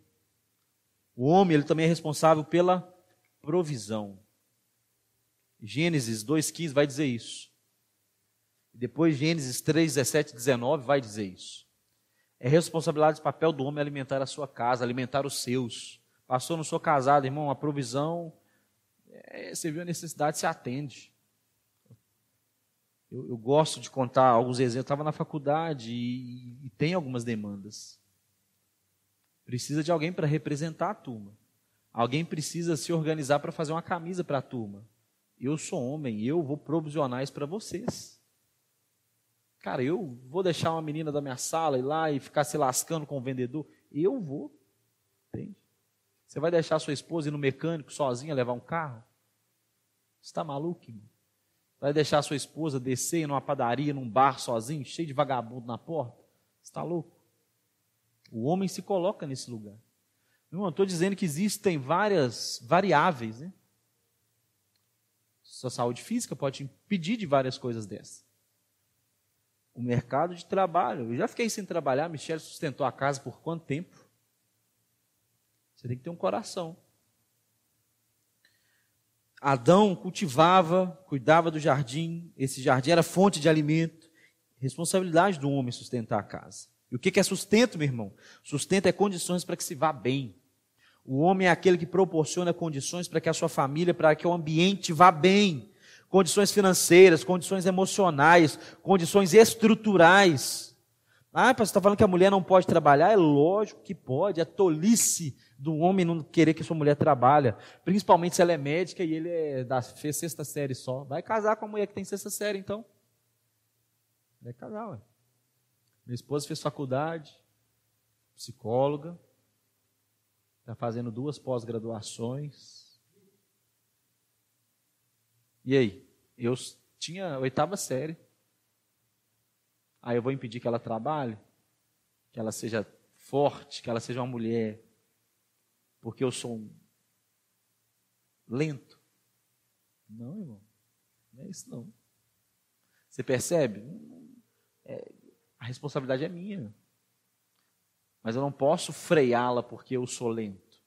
O homem, ele também é responsável pela provisão. Gênesis 2,15 vai dizer isso. Depois Gênesis 3, 17 19 vai dizer isso. É responsabilidade e papel do homem alimentar a sua casa, alimentar os seus. Passou, não sou casado, irmão, a provisão, é, você viu a necessidade, se atende. Eu, eu, gosto de contar alguns exemplos. Eu estava na faculdade e, e tem algumas demandas. Precisa de alguém para representar a turma. Alguém precisa se organizar para fazer uma camisa para a turma. Eu sou homem, eu vou provisionar isso para vocês. Cara, eu vou deixar uma menina da minha sala ir lá e ficar se lascando com o vendedor? Eu vou. Entende? Você vai deixar sua esposa ir no mecânico sozinha levar um carro? Você está maluco, irmão? Vai deixar sua esposa descer em uma padaria, num bar sozinho, cheio de vagabundo na porta? Está louco? O homem se coloca nesse lugar. Não estou dizendo que existem várias variáveis. Né? Sua saúde física pode te impedir de várias coisas dessas. O mercado de trabalho. Eu já fiquei sem trabalhar. Michelle sustentou a casa por quanto tempo? Você tem que ter um coração. Adão cultivava, cuidava do jardim. Esse jardim era fonte de alimento. Responsabilidade do homem sustentar a casa. E o que é sustento, meu irmão? Sustento é condições para que se vá bem. O homem é aquele que proporciona condições para que a sua família, para que o ambiente vá bem. Condições financeiras, condições emocionais, condições estruturais. Ah, você está falando que a mulher não pode trabalhar? É lógico que pode, é tolice do homem não querer que sua mulher trabalhe. Principalmente se ela é médica e ele é da, fez sexta série só. Vai casar com a mulher que tem sexta série, então. Vai casar, ué. Minha esposa fez faculdade, psicóloga, está fazendo duas pós-graduações. E aí? Eu tinha oitava série. Aí eu vou impedir que ela trabalhe, que ela seja forte, que ela seja uma mulher, porque eu sou um lento. Não, irmão, não é isso não. Você percebe? É, a responsabilidade é minha. Mas eu não posso freá-la porque eu sou lento.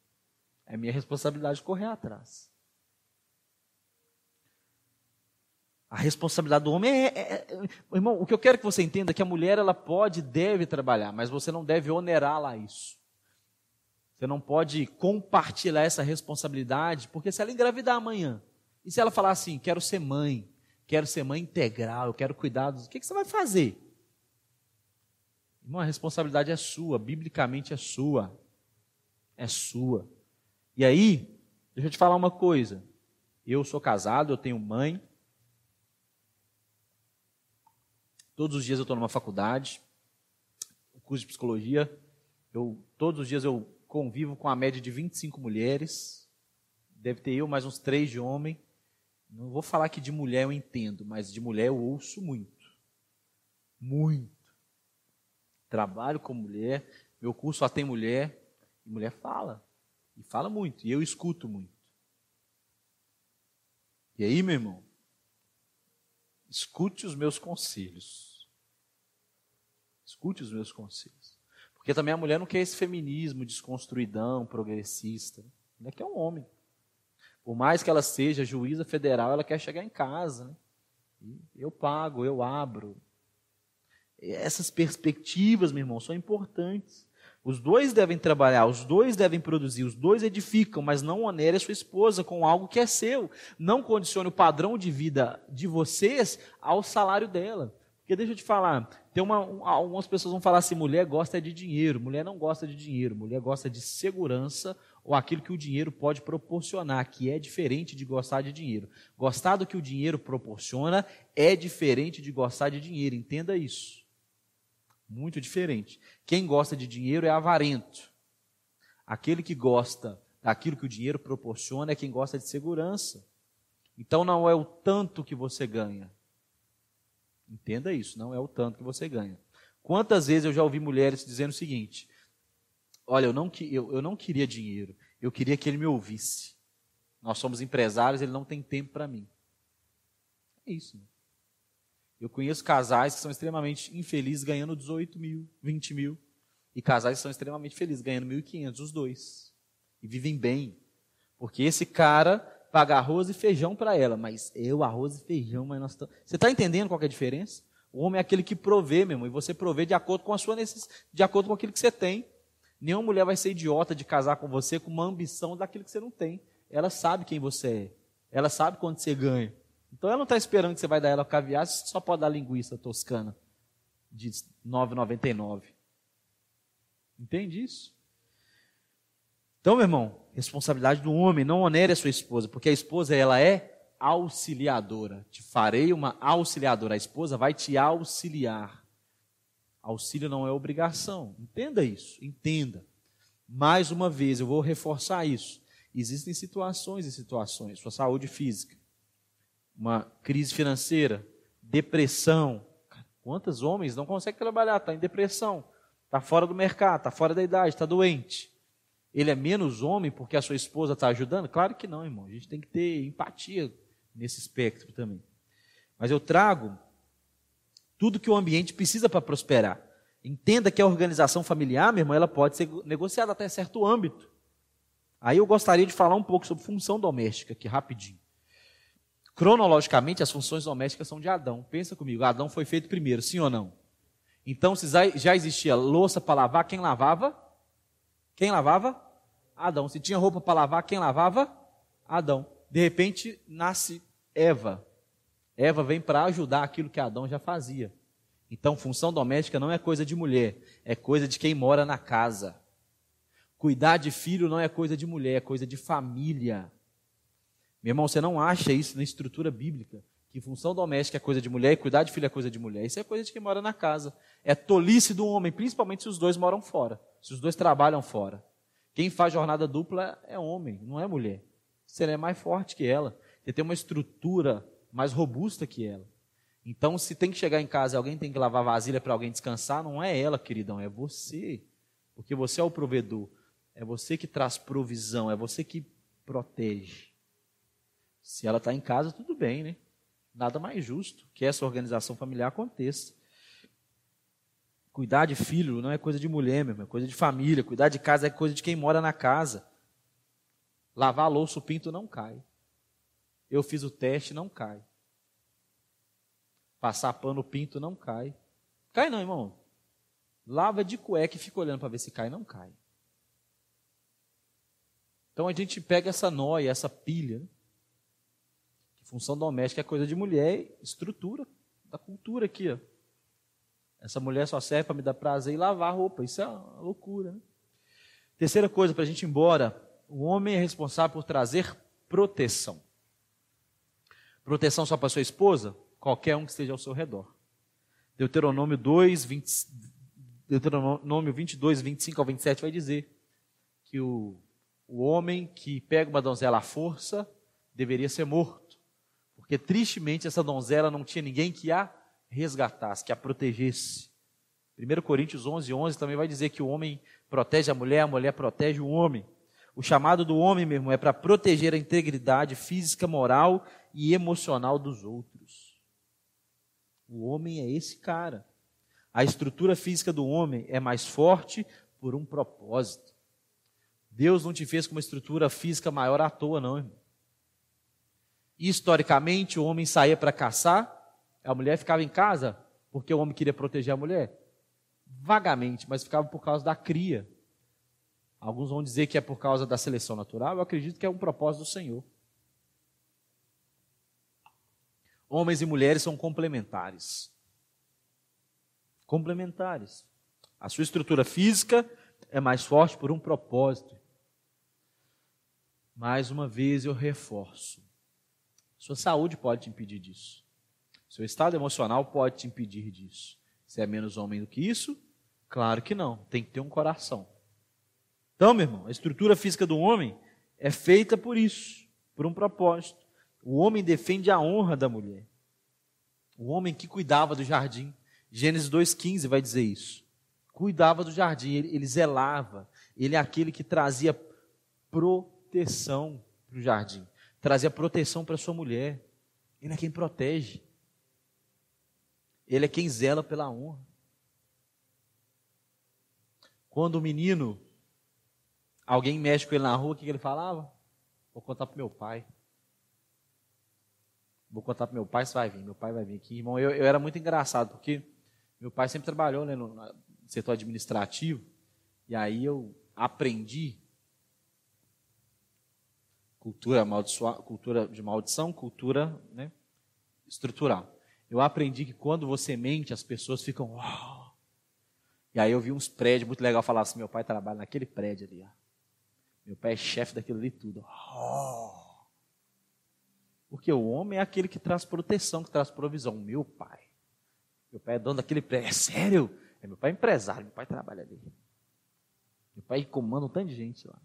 É minha responsabilidade correr atrás. A responsabilidade do homem é, é, é, Irmão, o que eu quero que você entenda é que a mulher ela pode e deve trabalhar, mas você não deve onerá-la isso. Você não pode compartilhar essa responsabilidade, porque se ela engravidar amanhã, e se ela falar assim, quero ser mãe, quero ser mãe integral, eu quero cuidar dos. O que, que você vai fazer? Irmão, a responsabilidade é sua, biblicamente é sua. É sua. E aí, deixa eu te falar uma coisa. Eu sou casado, eu tenho mãe. Todos os dias eu estou numa faculdade, curso de psicologia. Eu, todos os dias eu convivo com a média de 25 mulheres. Deve ter eu mais uns três de homem. Não vou falar que de mulher eu entendo, mas de mulher eu ouço muito. Muito trabalho com mulher, meu curso só tem mulher, e mulher fala. E fala muito, e eu escuto muito. E aí, meu irmão, escute os meus conselhos. Escute os meus conselhos. Porque também a mulher não quer esse feminismo desconstruidão, progressista. Ela quer um homem. Por mais que ela seja juíza federal, ela quer chegar em casa. Né? eu pago, eu abro, essas perspectivas, meu irmão, são importantes. Os dois devem trabalhar, os dois devem produzir, os dois edificam, mas não onere a sua esposa com algo que é seu. Não condicione o padrão de vida de vocês ao salário dela. Porque deixa eu te falar, Tem uma, algumas pessoas vão falar assim: mulher gosta de dinheiro, mulher não gosta de dinheiro, mulher gosta de segurança ou aquilo que o dinheiro pode proporcionar, que é diferente de gostar de dinheiro. Gostar do que o dinheiro proporciona é diferente de gostar de dinheiro, entenda isso. Muito diferente. Quem gosta de dinheiro é avarento. Aquele que gosta daquilo que o dinheiro proporciona é quem gosta de segurança. Então não é o tanto que você ganha, Entenda isso, não é o tanto que você ganha. Quantas vezes eu já ouvi mulheres dizendo o seguinte: Olha, eu não, eu, eu não queria dinheiro, eu queria que ele me ouvisse. Nós somos empresários, ele não tem tempo para mim. É isso. Né? Eu conheço casais que são extremamente infelizes ganhando 18 mil, 20 mil. E casais que são extremamente felizes ganhando 1.500, os dois. E vivem bem. Porque esse cara paga arroz e feijão para ela, mas eu, arroz e feijão, mas nós estamos. Você está entendendo qual é a diferença? O homem é aquele que provê, meu irmão, e você provê de acordo com a sua necessidade, de acordo com aquilo que você tem. Nenhuma mulher vai ser idiota de casar com você com uma ambição daquilo que você não tem. Ela sabe quem você é. Ela sabe quanto você ganha. Então ela não está esperando que você vai dar ela caviar, você só pode dar linguiça toscana de 9,99. Entende isso? Então, meu irmão, responsabilidade do homem, não onere a sua esposa, porque a esposa ela é auxiliadora. Te farei uma auxiliadora. A esposa vai te auxiliar. Auxílio não é obrigação. Entenda isso, entenda. Mais uma vez, eu vou reforçar isso. Existem situações e situações. Sua saúde física, uma crise financeira, depressão. Quantos homens não conseguem trabalhar? Está em depressão, está fora do mercado, está fora da idade, está doente ele é menos homem porque a sua esposa está ajudando? Claro que não, irmão. A gente tem que ter empatia nesse espectro também. Mas eu trago tudo que o ambiente precisa para prosperar. Entenda que a organização familiar, meu irmão, ela pode ser negociada até certo âmbito. Aí eu gostaria de falar um pouco sobre função doméstica aqui, rapidinho. Cronologicamente, as funções domésticas são de Adão. Pensa comigo, Adão foi feito primeiro, sim ou não? Então, se já existia louça para lavar, quem lavava? Quem lavava? Adão. Se tinha roupa para lavar, quem lavava? Adão. De repente nasce Eva. Eva vem para ajudar aquilo que Adão já fazia. Então, função doméstica não é coisa de mulher, é coisa de quem mora na casa. Cuidar de filho não é coisa de mulher, é coisa de família. Meu irmão, você não acha isso na estrutura bíblica, que função doméstica é coisa de mulher e cuidar de filho é coisa de mulher. Isso é coisa de quem mora na casa. É tolice do homem, principalmente se os dois moram fora, se os dois trabalham fora. Quem faz jornada dupla é homem, não é mulher. Você é mais forte que ela. Você tem uma estrutura mais robusta que ela. Então, se tem que chegar em casa alguém tem que lavar vasilha para alguém descansar, não é ela, queridão, é você. Porque você é o provedor. É você que traz provisão, é você que protege. Se ela está em casa, tudo bem, né? Nada mais justo que essa organização familiar aconteça. Cuidar de filho não é coisa de mulher, meu irmão, é coisa de família. Cuidar de casa é coisa de quem mora na casa. Lavar louça, o pinto não cai. Eu fiz o teste, não cai. Passar pano, o pinto não cai. Cai não, irmão. Lava de cueca e fica olhando para ver se cai, não cai. Então a gente pega essa noia, essa pilha. Né? Função doméstica é coisa de mulher, estrutura da cultura aqui, ó. Essa mulher só serve para me dar prazer e lavar roupa. Isso é uma loucura. Né? Terceira coisa, para a gente ir embora: o homem é responsável por trazer proteção. Proteção só para sua esposa? Qualquer um que esteja ao seu redor. Deuteronômio 2, 20, Deuteronômio 22, 25 ao 27 vai dizer que o, o homem que pega uma donzela à força deveria ser morto. Porque tristemente essa donzela não tinha ninguém que a resgatasse, que a protegesse. 1 Coríntios 11, 11 também vai dizer que o homem protege a mulher, a mulher protege o homem. O chamado do homem, meu irmão, é para proteger a integridade física, moral e emocional dos outros. O homem é esse cara. A estrutura física do homem é mais forte por um propósito. Deus não te fez com uma estrutura física maior à toa, não, irmão. Historicamente, o homem saía para caçar, a mulher ficava em casa porque o homem queria proteger a mulher? Vagamente, mas ficava por causa da cria. Alguns vão dizer que é por causa da seleção natural, eu acredito que é um propósito do Senhor. Homens e mulheres são complementares. complementares. A sua estrutura física é mais forte por um propósito. Mais uma vez eu reforço. Sua saúde pode te impedir disso. Seu estado emocional pode te impedir disso. Você é menos homem do que isso? Claro que não. Tem que ter um coração. Então, meu irmão, a estrutura física do homem é feita por isso, por um propósito. O homem defende a honra da mulher. O homem que cuidava do jardim. Gênesis 2,15 vai dizer isso. Cuidava do jardim, ele, ele zelava. Ele é aquele que trazia proteção para o jardim. Trazia proteção para sua mulher. Ele é quem protege. Ele é quem zela pela honra. Quando o menino, alguém mexe com ele na rua, o que ele falava? Vou contar para meu pai. Vou contar para meu pai, você vai vir, meu pai vai vir aqui. Irmão, eu, eu era muito engraçado, porque meu pai sempre trabalhou né, no setor administrativo, e aí eu aprendi cultura, cultura de maldição, cultura né, estrutural. Eu aprendi que quando você mente, as pessoas ficam. E aí eu vi uns prédios muito legal falar assim: meu pai trabalha naquele prédio ali. Ó. Meu pai é chefe daquilo ali tudo. Porque o homem é aquele que traz proteção, que traz provisão. Meu pai. Meu pai é dono daquele prédio. É sério? É, meu pai é empresário, meu pai trabalha ali. Meu pai comanda um tanto de gente lá.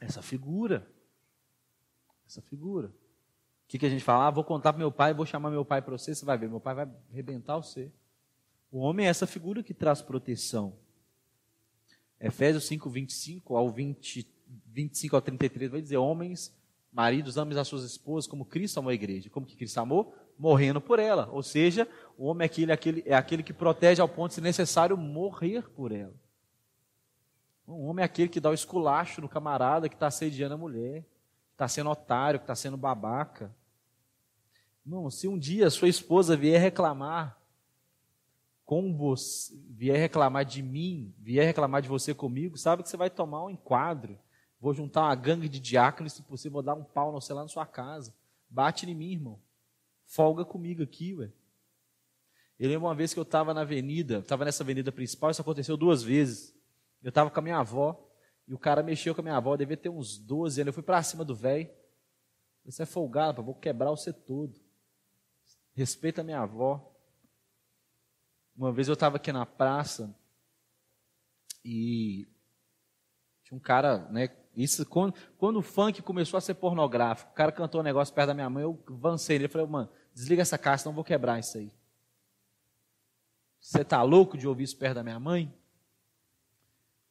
Essa figura. Essa figura. O que, que a gente fala? Ah, vou contar para meu pai, vou chamar meu pai para você, você vai ver, meu pai vai arrebentar você. O homem é essa figura que traz proteção. Efésios 5, 25 ao 20, 25 ao 33 vai dizer: Homens, Maridos, amem as suas esposas como Cristo amou a igreja. Como que Cristo amou? Morrendo por ela. Ou seja, o homem é aquele, é aquele que protege ao ponto, se necessário, morrer por ela. O homem é aquele que dá o esculacho no camarada que está assediando a mulher, que está sendo otário, que está sendo babaca. Não, se um dia sua esposa vier reclamar com você, vier reclamar de mim, vier reclamar de você comigo, sabe que você vai tomar um enquadro. Vou juntar uma gangue de diáconos, se possível, vou dar um pau no celular na sua casa. Bate em mim, irmão. Folga comigo aqui, ué. Eu lembro uma vez que eu estava na avenida, estava nessa avenida principal, isso aconteceu duas vezes. Eu estava com a minha avó, e o cara mexeu com a minha avó, devia ter uns 12 anos. Eu fui para cima do velho. Você é folgado, vou quebrar você todo. Respeita a minha avó. Uma vez eu estava aqui na praça e tinha um cara, né, isso, quando, quando o funk começou a ser pornográfico, o cara cantou um negócio perto da minha mãe, eu avancei nele e falei, mano, desliga essa caixa, não vou quebrar isso aí. Você tá louco de ouvir isso perto da minha mãe?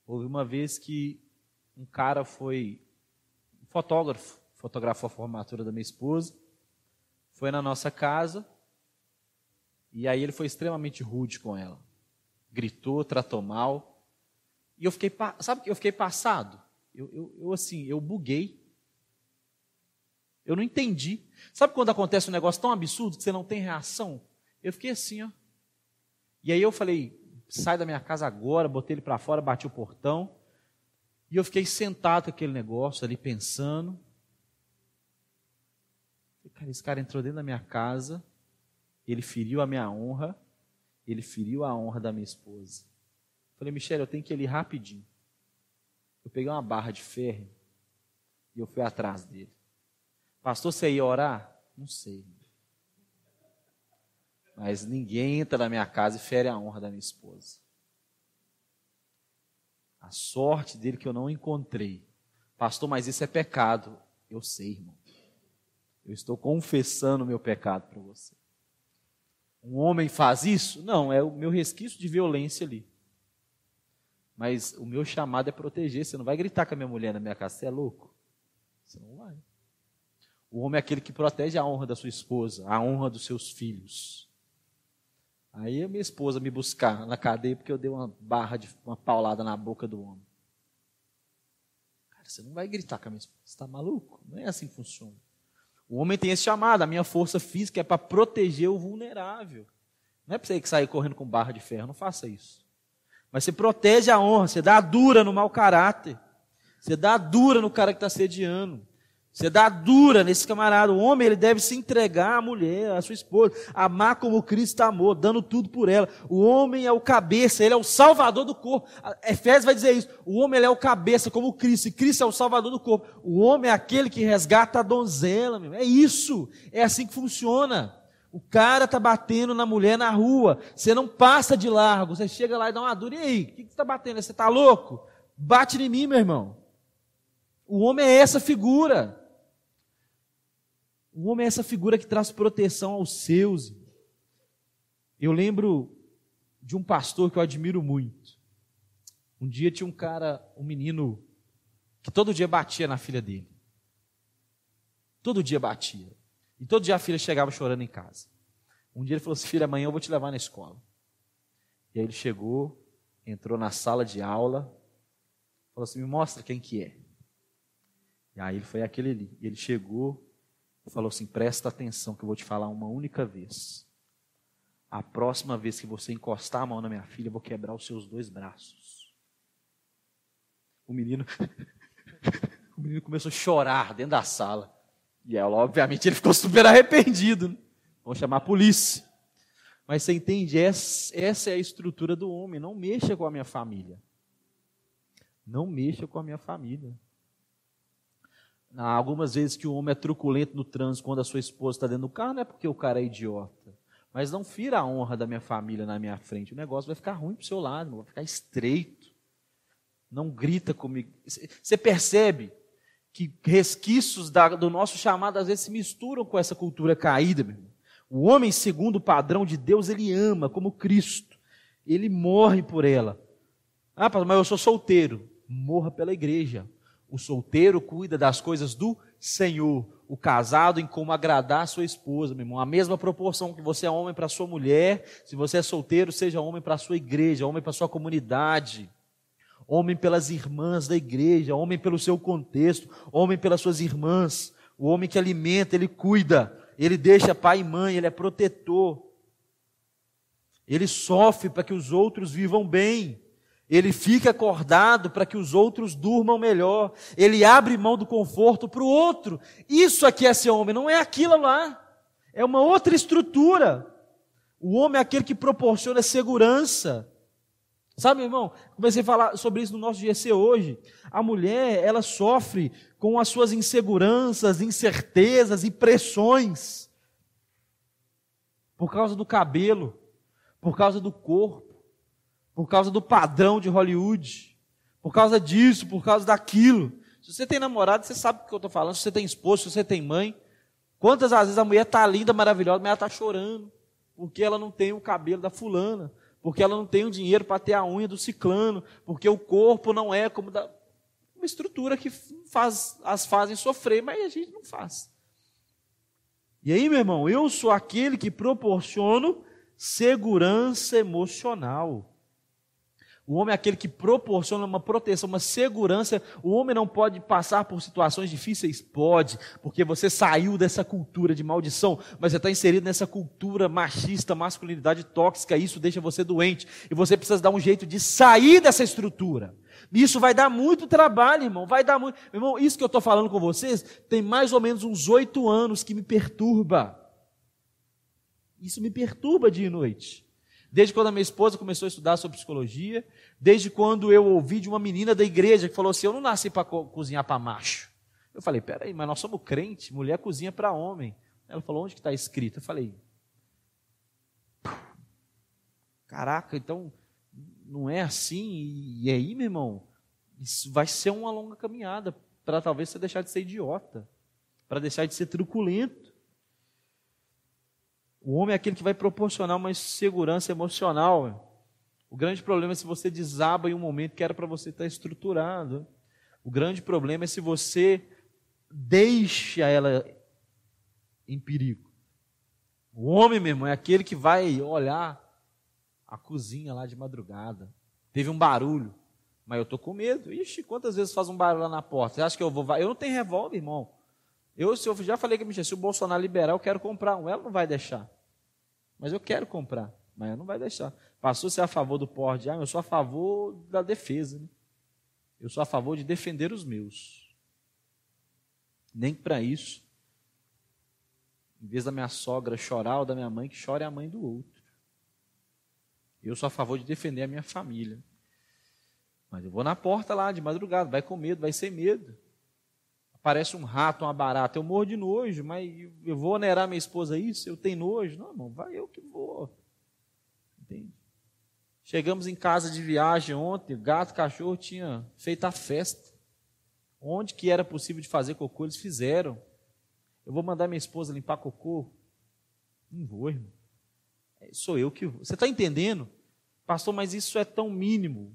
Houve uma vez que um cara foi, um fotógrafo, fotografou a formatura da minha esposa, foi na nossa casa, e aí ele foi extremamente rude com ela. Gritou, tratou mal. E eu fiquei, sabe que eu fiquei passado? eu, eu, eu assim, eu buguei. Eu não entendi. Sabe quando acontece um negócio tão absurdo que você não tem reação? Eu fiquei assim, ó. E aí eu falei, sai da minha casa agora, botei ele para fora, bati o portão. E eu fiquei sentado com aquele negócio ali pensando. Cara, esse cara entrou dentro da minha casa, ele feriu a minha honra, ele feriu a honra da minha esposa. Falei, Michele, eu tenho que ir ali rapidinho. Eu peguei uma barra de ferro e eu fui atrás dele. Pastor, você ia orar? Não sei. Mas ninguém entra na minha casa e fere a honra da minha esposa. A sorte dele que eu não encontrei. Pastor, mas isso é pecado. Eu sei, irmão. Eu estou confessando o meu pecado para você. Um homem faz isso? Não, é o meu resquício de violência ali. Mas o meu chamado é proteger. Você não vai gritar com a minha mulher na minha casa, você é louco? Você não vai. O homem é aquele que protege a honra da sua esposa, a honra dos seus filhos. Aí a minha esposa me buscar na cadeia porque eu dei uma barra de uma paulada na boca do homem. Cara, você não vai gritar com a minha esposa. Você está maluco? Não é assim que funciona. O homem tem esse chamado, a minha força física é para proteger o vulnerável. Não é para você sair correndo com barra de ferro, não faça isso. Mas você protege a honra, você dá a dura no mau caráter. Você dá a dura no cara que está sediando. Você dá dura nesse camarada. O homem ele deve se entregar à mulher, à sua esposa, amar como Cristo amou, dando tudo por ela. O homem é o cabeça, ele é o salvador do corpo. Efésios vai dizer isso. O homem é o cabeça como Cristo, e Cristo é o salvador do corpo. O homem é aquele que resgata a donzela. Meu. É isso. É assim que funciona. O cara tá batendo na mulher na rua. Você não passa de largo. Você chega lá e dá uma dura. E aí? O que, que você está batendo? Você está louco? Bate em mim, meu irmão. O homem é essa figura. O homem é essa figura que traz proteção aos seus. Eu lembro de um pastor que eu admiro muito. Um dia tinha um cara, um menino, que todo dia batia na filha dele. Todo dia batia. E todo dia a filha chegava chorando em casa. Um dia ele falou assim: Filha, amanhã eu vou te levar na escola. E aí ele chegou, entrou na sala de aula, falou assim: Me mostra quem que é. E aí ele foi aquele ali. E ele chegou, falou assim: presta atenção que eu vou te falar uma única vez. A próxima vez que você encostar a mão na minha filha, eu vou quebrar os seus dois braços. O menino, o menino começou a chorar dentro da sala. E ela, obviamente, ele ficou super arrependido. Né? Chamar a polícia. Mas você entende? Essa é a estrutura do homem. Não mexa com a minha família. Não mexa com a minha família. Algumas vezes que o homem é truculento no trânsito quando a sua esposa está dentro do carro, não é porque o cara é idiota. Mas não fira a honra da minha família na minha frente. O negócio vai ficar ruim para o seu lado, vai ficar estreito. Não grita comigo. Você percebe que resquícios da, do nosso chamado às vezes se misturam com essa cultura caída, meu irmão. O homem, segundo o padrão de Deus, ele ama como Cristo. Ele morre por ela. Ah, mas eu sou solteiro. Morra pela igreja. O solteiro cuida das coisas do Senhor. O casado em como agradar sua esposa, meu irmão. A mesma proporção que você é homem para sua mulher, se você é solteiro, seja homem para sua igreja, homem para sua comunidade. Homem pelas irmãs da igreja, homem pelo seu contexto, homem pelas suas irmãs. O homem que alimenta, ele cuida, ele deixa pai e mãe, ele é protetor. Ele sofre para que os outros vivam bem. Ele fica acordado para que os outros durmam melhor. Ele abre mão do conforto para o outro. Isso aqui é ser homem, não é aquilo lá. É uma outra estrutura. O homem é aquele que proporciona segurança. Sabe, irmão? Comecei a falar sobre isso no nosso GC hoje. A mulher, ela sofre com as suas inseguranças, incertezas e pressões. Por causa do cabelo, por causa do corpo por causa do padrão de Hollywood, por causa disso, por causa daquilo. Se você tem namorado, você sabe o que eu estou falando. Se você tem esposo, se você tem mãe, quantas vezes a mulher está linda, maravilhosa, mas ela está chorando porque ela não tem o cabelo da fulana, porque ela não tem o dinheiro para ter a unha do ciclano, porque o corpo não é como da uma estrutura que faz, as fazem sofrer, mas a gente não faz. E aí, meu irmão, eu sou aquele que proporciono segurança emocional. O homem é aquele que proporciona uma proteção, uma segurança. O homem não pode passar por situações difíceis? Pode, porque você saiu dessa cultura de maldição, mas você está inserido nessa cultura machista, masculinidade tóxica, isso deixa você doente. E você precisa dar um jeito de sair dessa estrutura. Isso vai dar muito trabalho, irmão. Vai dar muito. Irmão, isso que eu estou falando com vocês tem mais ou menos uns oito anos que me perturba. Isso me perturba dia e noite. Desde quando a minha esposa começou a estudar sobre psicologia, desde quando eu ouvi de uma menina da igreja que falou assim: Eu não nasci para co cozinhar para macho. Eu falei: Peraí, mas nós somos crente, mulher cozinha para homem. Ela falou: Onde que está escrito? Eu falei: Caraca, então não é assim? E aí, meu irmão, isso vai ser uma longa caminhada para talvez você deixar de ser idiota, para deixar de ser truculento. O homem é aquele que vai proporcionar uma segurança emocional. O grande problema é se você desaba em um momento que era para você estar estruturado. O grande problema é se você deixa ela em perigo. O homem, meu irmão, é aquele que vai olhar a cozinha lá de madrugada. Teve um barulho, mas eu tô com medo. Ixi, quantas vezes faz um barulho lá na porta? Você acha que eu vou. Eu não tenho revólver, irmão. Eu, se eu já falei que se o Bolsonaro liberar, eu quero comprar um. Ela não vai deixar. Mas eu quero comprar, mas não vai deixar. Passou a ser a favor do porte arma, eu sou a favor da defesa. Né? Eu sou a favor de defender os meus. Nem para isso. Em vez da minha sogra chorar ou da minha mãe, que chore a mãe do outro. Eu sou a favor de defender a minha família. Mas eu vou na porta lá de madrugada, vai com medo, vai sem medo. Aparece um rato, uma barata, eu morro de nojo, mas eu vou onerar minha esposa isso? Eu tenho nojo? Não, irmão, vai eu que vou. Entende? Chegamos em casa de viagem ontem, o gato, o cachorro tinha feito a festa. Onde que era possível de fazer cocô, eles fizeram. Eu vou mandar minha esposa limpar cocô? Não vou, irmão. É, sou eu que vou. Você está entendendo? Pastor, mas isso é tão mínimo.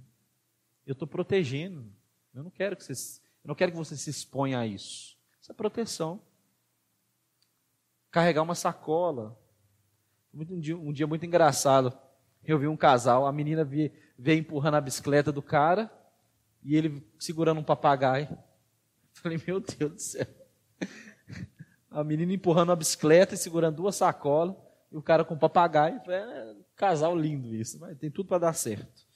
Eu estou protegendo. Eu não quero que você, eu não quero que você se exponha a isso. Isso é proteção. Carregar uma sacola. Um dia, um dia muito engraçado. Eu vi um casal, a menina veio, empurrando a bicicleta do cara e ele segurando um papagaio. Falei, meu Deus do céu. A menina empurrando a bicicleta e segurando duas sacolas e o cara com papagaio. É um casal lindo isso, mas tem tudo para dar certo.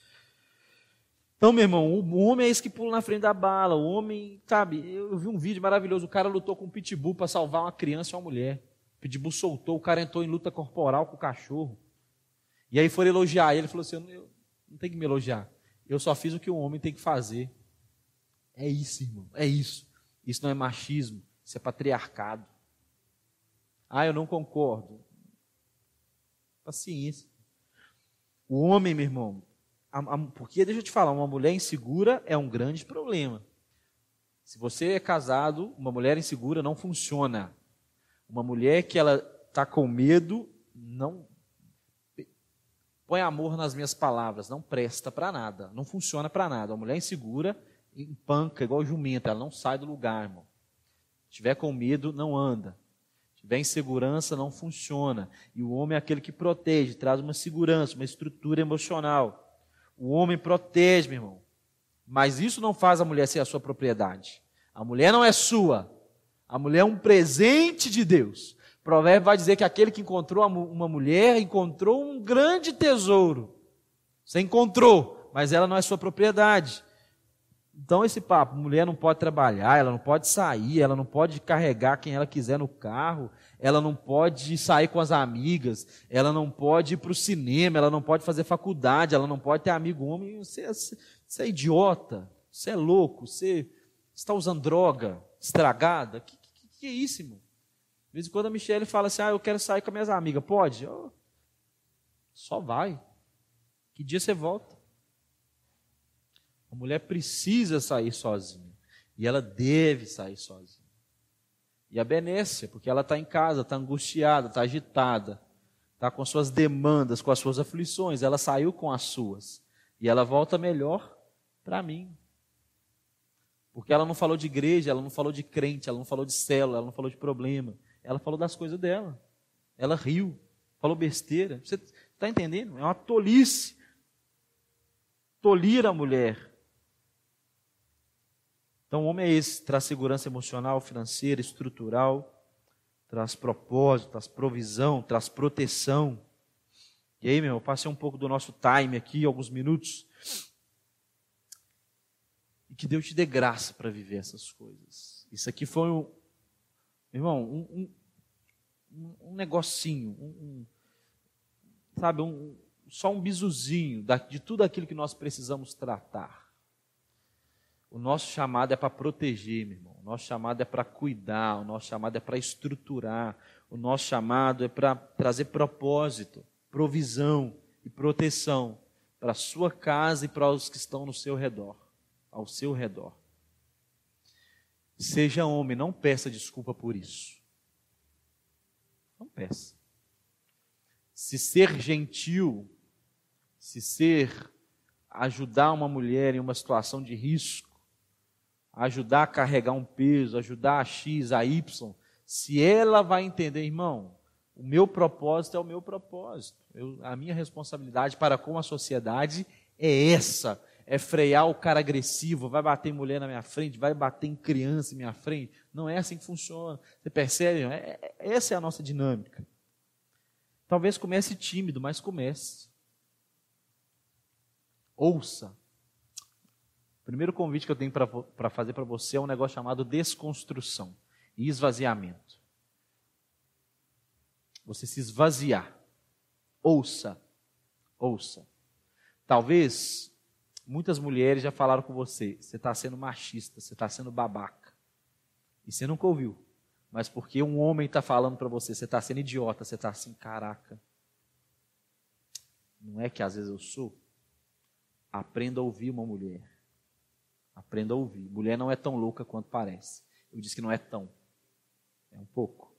Então, meu irmão, o homem é esse que pula na frente da bala. O homem, sabe, eu vi um vídeo maravilhoso. O cara lutou com um pitbull para salvar uma criança e uma mulher. O pitbull soltou, o cara entrou em luta corporal com o cachorro. E aí foram elogiar. E ele falou assim: eu não tem que me elogiar. Eu só fiz o que o homem tem que fazer. É isso, irmão. É isso. Isso não é machismo. Isso é patriarcado. Ah, eu não concordo. Paciência. O homem, meu irmão, porque deixa eu te falar, uma mulher insegura é um grande problema. Se você é casado, uma mulher insegura não funciona. Uma mulher que ela está com medo, não põe amor nas minhas palavras, não presta para nada, não funciona para nada. Uma mulher insegura empanca igual jumenta, ela não sai do lugar, irmão. Se tiver com medo, não anda. Se tiver insegurança, não funciona. E o homem é aquele que protege, traz uma segurança, uma estrutura emocional. O homem protege, meu irmão. Mas isso não faz a mulher ser a sua propriedade. A mulher não é sua. A mulher é um presente de Deus. O provérbio vai dizer que aquele que encontrou uma mulher encontrou um grande tesouro. Você encontrou, mas ela não é sua propriedade. Então, esse papo, mulher não pode trabalhar, ela não pode sair, ela não pode carregar quem ela quiser no carro, ela não pode sair com as amigas, ela não pode ir para o cinema, ela não pode fazer faculdade, ela não pode ter amigo homem. Você, é, você é idiota, você é louco, você está usando droga estragada. Que, que, que é isso, irmão? De vez em quando a Michelle fala assim: Ah, eu quero sair com as minhas amigas. Pode? Oh, só vai. Que dia você volta? A mulher precisa sair sozinha. E ela deve sair sozinha. E a Benécia, porque ela está em casa, está angustiada, está agitada, está com suas demandas, com as suas aflições, ela saiu com as suas. E ela volta melhor para mim. Porque ela não falou de igreja, ela não falou de crente, ela não falou de célula, ela não falou de problema. Ela falou das coisas dela. Ela riu, falou besteira. Você está entendendo? É uma tolice. Tolir a mulher. Então, o homem é esse, traz segurança emocional, financeira, estrutural, traz propósito, traz provisão, traz proteção. E aí, meu, eu passei um pouco do nosso time aqui, alguns minutos. E que Deus te dê graça para viver essas coisas. Isso aqui foi um, irmão, um, um, um negocinho, um, sabe, um, só um bizuzinho de tudo aquilo que nós precisamos tratar. O nosso chamado é para proteger, meu irmão. O nosso chamado é para cuidar. O nosso chamado é para estruturar. O nosso chamado é para trazer propósito, provisão e proteção para a sua casa e para os que estão no seu redor, ao seu redor. Seja homem, não peça desculpa por isso. Não peça. Se ser gentil, se ser ajudar uma mulher em uma situação de risco, ajudar a carregar um peso, ajudar a X, a Y, se ela vai entender, irmão, o meu propósito é o meu propósito, eu, a minha responsabilidade para com a sociedade é essa, é frear o cara agressivo, vai bater em mulher na minha frente, vai bater em criança em minha frente. Não é assim que funciona. Você percebe? É, é, essa é a nossa dinâmica. Talvez comece tímido, mas comece. Ouça, primeiro convite que eu tenho para fazer para você é um negócio chamado desconstrução. e esvaziamento. Você se esvaziar. Ouça, ouça. Talvez muitas mulheres já falaram com você: você está sendo machista, você está sendo babaca. E você nunca ouviu. Mas porque um homem está falando para você, você está sendo idiota, você está assim, caraca. Não é que às vezes eu sou? Aprenda a ouvir uma mulher. Aprenda a ouvir. Mulher não é tão louca quanto parece. Eu disse que não é tão. É um pouco.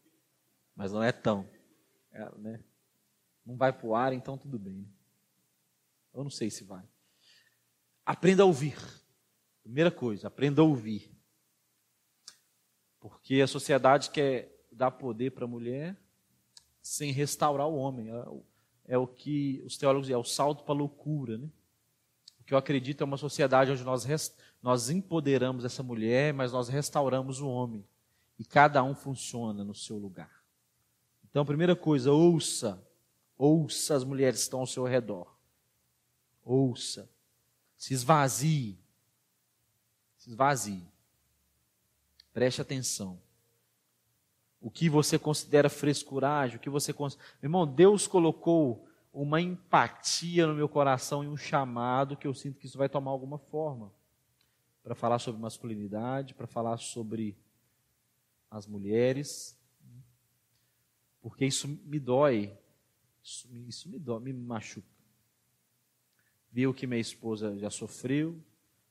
Mas não é tão. É, né? Não vai para o ar, então tudo bem. Eu não sei se vai. Aprenda a ouvir. Primeira coisa, aprenda a ouvir. Porque a sociedade quer dar poder para a mulher sem restaurar o homem. É é o que os teólogos dizem, é o salto para a loucura. Né? Que eu acredito é uma sociedade onde nós, nós empoderamos essa mulher, mas nós restauramos o homem. E cada um funciona no seu lugar. Então, primeira coisa, ouça. Ouça as mulheres que estão ao seu redor. Ouça. Se esvazie. Se esvazie. Preste atenção. O que você considera frescuragem, o que você considera... Irmão, Deus colocou uma empatia no meu coração e um chamado que eu sinto que isso vai tomar alguma forma. Para falar sobre masculinidade, para falar sobre as mulheres. Porque isso me dói. Isso, isso me dói, me machuca. Ver o que minha esposa já sofreu,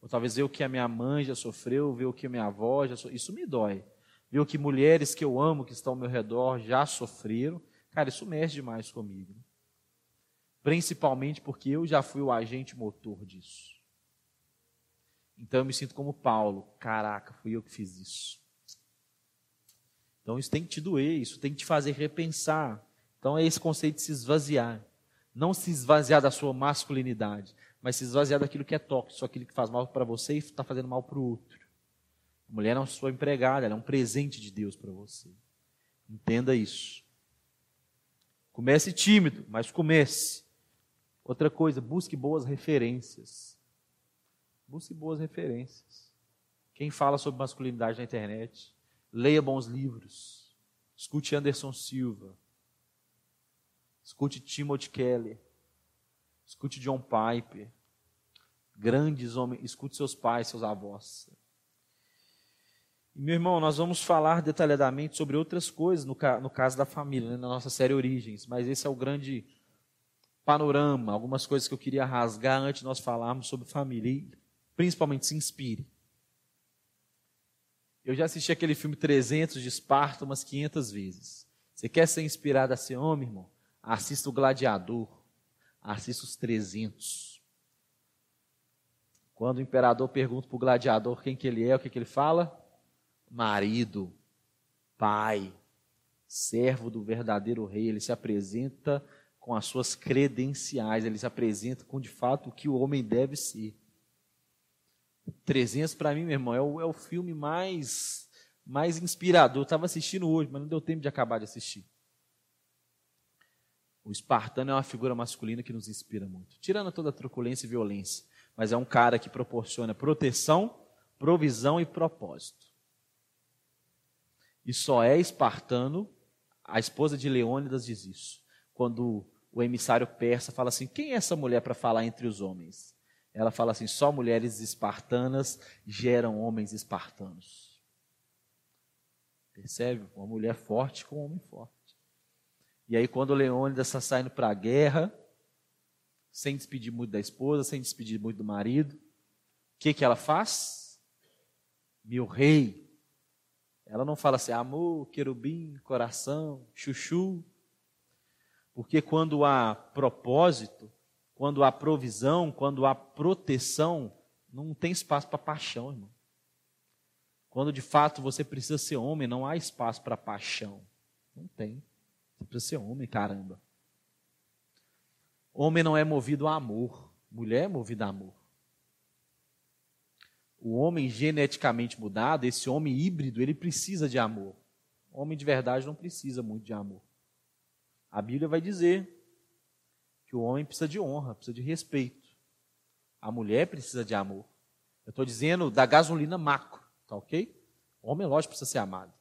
ou talvez ver o que a minha mãe já sofreu, ver o que minha avó já sofreu. Isso me dói. Ver o que mulheres que eu amo, que estão ao meu redor, já sofreram. Cara, isso mexe demais comigo. Principalmente porque eu já fui o agente motor disso. Então eu me sinto como Paulo. Caraca, fui eu que fiz isso. Então isso tem que te doer, isso tem que te fazer repensar. Então é esse conceito de se esvaziar. Não se esvaziar da sua masculinidade, mas se esvaziar daquilo que é tóxico, aquilo que faz mal para você e está fazendo mal para o outro. A mulher não é sua empregada, ela é um presente de Deus para você. Entenda isso. Comece tímido, mas comece. Outra coisa, busque boas referências. Busque boas referências. Quem fala sobre masculinidade na internet? Leia bons livros. Escute Anderson Silva. Escute Timothy Keller. Escute John Piper grandes homens, escute seus pais, seus avós. E, meu irmão, nós vamos falar detalhadamente sobre outras coisas no, no caso da família, né, na nossa série Origens, mas esse é o grande panorama, algumas coisas que eu queria rasgar antes de nós falarmos sobre família, e principalmente se inspire. Eu já assisti aquele filme 300 de Esparta umas 500 vezes. Você quer ser inspirado a ser homem, irmão? Assista o Gladiador. Assista os 300. Quando o imperador pergunta para o gladiador quem que ele é, o que, que ele fala? Marido, pai, servo do verdadeiro rei. Ele se apresenta com as suas credenciais, ele se apresenta com de fato o que o homem deve ser. 300 para mim, meu irmão, é o, é o filme mais, mais inspirador. Eu estava assistindo hoje, mas não deu tempo de acabar de assistir. O espartano é uma figura masculina que nos inspira muito, tirando toda a truculência e violência mas é um cara que proporciona proteção, provisão e propósito. E só é espartano, a esposa de Leônidas diz isso, quando o emissário persa fala assim: quem é essa mulher para falar entre os homens? Ela fala assim: só mulheres espartanas geram homens espartanos. Percebe? Uma mulher forte com um homem forte. E aí, quando Leônidas está saindo para a guerra, sem despedir muito da esposa, sem despedir muito do marido. O que, que ela faz? Meu rei. Ela não fala assim, amor, querubim, coração, chuchu. Porque quando há propósito, quando há provisão, quando há proteção, não tem espaço para paixão, irmão. Quando de fato você precisa ser homem, não há espaço para paixão. Não tem. Você precisa ser homem, caramba. Homem não é movido a amor, mulher é movida a amor. O homem geneticamente mudado, esse homem híbrido, ele precisa de amor. O homem de verdade não precisa muito de amor. A Bíblia vai dizer que o homem precisa de honra, precisa de respeito. A mulher precisa de amor. Eu estou dizendo da gasolina macro, tá ok? O homem, lógico, precisa ser amado.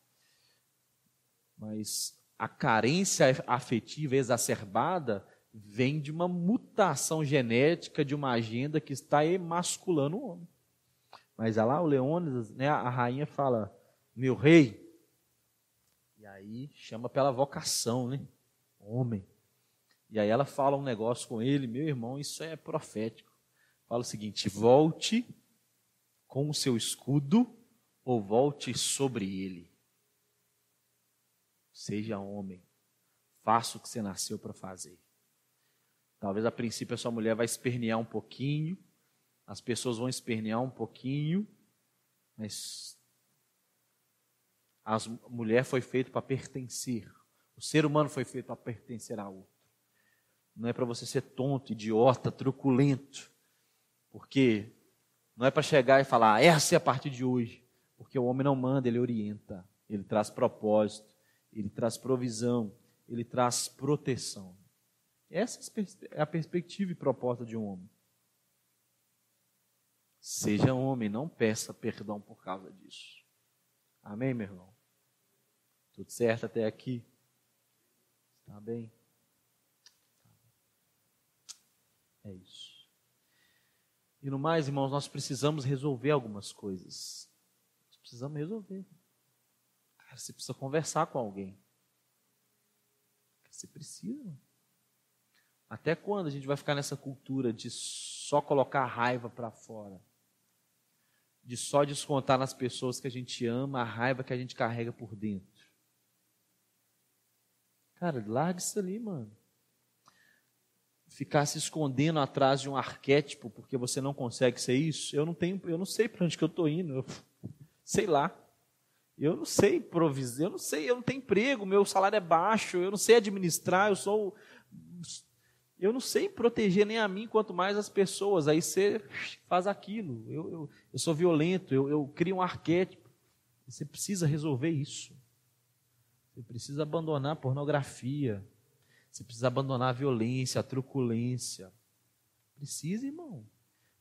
Mas a carência afetiva exacerbada vem de uma mutação genética de uma agenda que está emasculando o homem. Mas lá o Leônidas, né, a rainha fala, meu rei, e aí chama pela vocação, né? Homem. E aí ela fala um negócio com ele, meu irmão, isso é profético. Fala o seguinte: volte com o seu escudo ou volte sobre ele. Seja homem, faça o que você nasceu para fazer. Talvez a princípio a sua mulher vai espernear um pouquinho, as pessoas vão espernear um pouquinho, mas a mulher foi feita para pertencer. O ser humano foi feito para pertencer a outro. Não é para você ser tonto, idiota, truculento. Porque não é para chegar e falar, essa é a partir de hoje. Porque o homem não manda, ele orienta. Ele traz propósito, ele traz provisão, ele traz proteção. Essa é a perspectiva e proposta de um homem. Seja homem, não peça perdão por causa disso. Amém, meu irmão? Tudo certo até aqui? Está bem? É isso. E no mais, irmãos, nós precisamos resolver algumas coisas. Nós precisamos resolver. Cara, você precisa conversar com alguém. Você precisa. Até quando a gente vai ficar nessa cultura de só colocar a raiva para fora? De só descontar nas pessoas que a gente ama a raiva que a gente carrega por dentro? Cara, larga isso ali, mano ficar se escondendo atrás de um arquétipo porque você não consegue ser isso, eu não tenho, eu não sei para onde que eu estou indo, eu, sei lá. Eu não sei provisão, eu não sei, eu não tenho emprego, meu salário é baixo, eu não sei administrar, eu sou eu não sei proteger nem a mim, quanto mais as pessoas. Aí você faz aquilo. Eu, eu, eu sou violento, eu, eu crio um arquétipo. Você precisa resolver isso. Você precisa abandonar a pornografia. Você precisa abandonar a violência, a truculência. Precisa, irmão.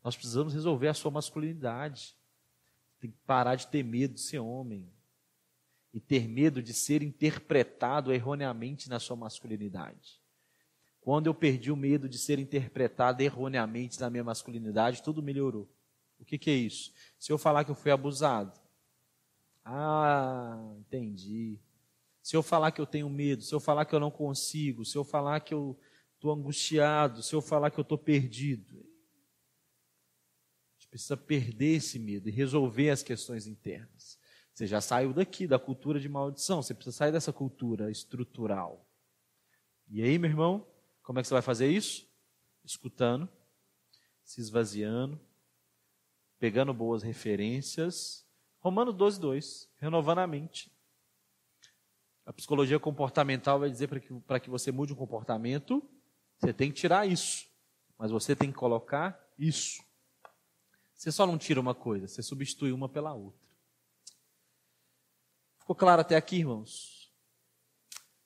Nós precisamos resolver a sua masculinidade. Tem que parar de ter medo de ser homem. E ter medo de ser interpretado erroneamente na sua masculinidade. Quando eu perdi o medo de ser interpretado erroneamente na minha masculinidade, tudo melhorou. O que, que é isso? Se eu falar que eu fui abusado. Ah, entendi se eu falar que eu tenho medo, se eu falar que eu não consigo, se eu falar que eu estou angustiado, se eu falar que eu estou perdido. A gente precisa perder esse medo e resolver as questões internas. Você já saiu daqui, da cultura de maldição, você precisa sair dessa cultura estrutural. E aí, meu irmão, como é que você vai fazer isso? Escutando, se esvaziando, pegando boas referências. Romano 12, 2, renovando a mente. A psicologia comportamental vai dizer para que, que você mude um comportamento, você tem que tirar isso. Mas você tem que colocar isso. Você só não tira uma coisa, você substitui uma pela outra. Ficou claro até aqui, irmãos?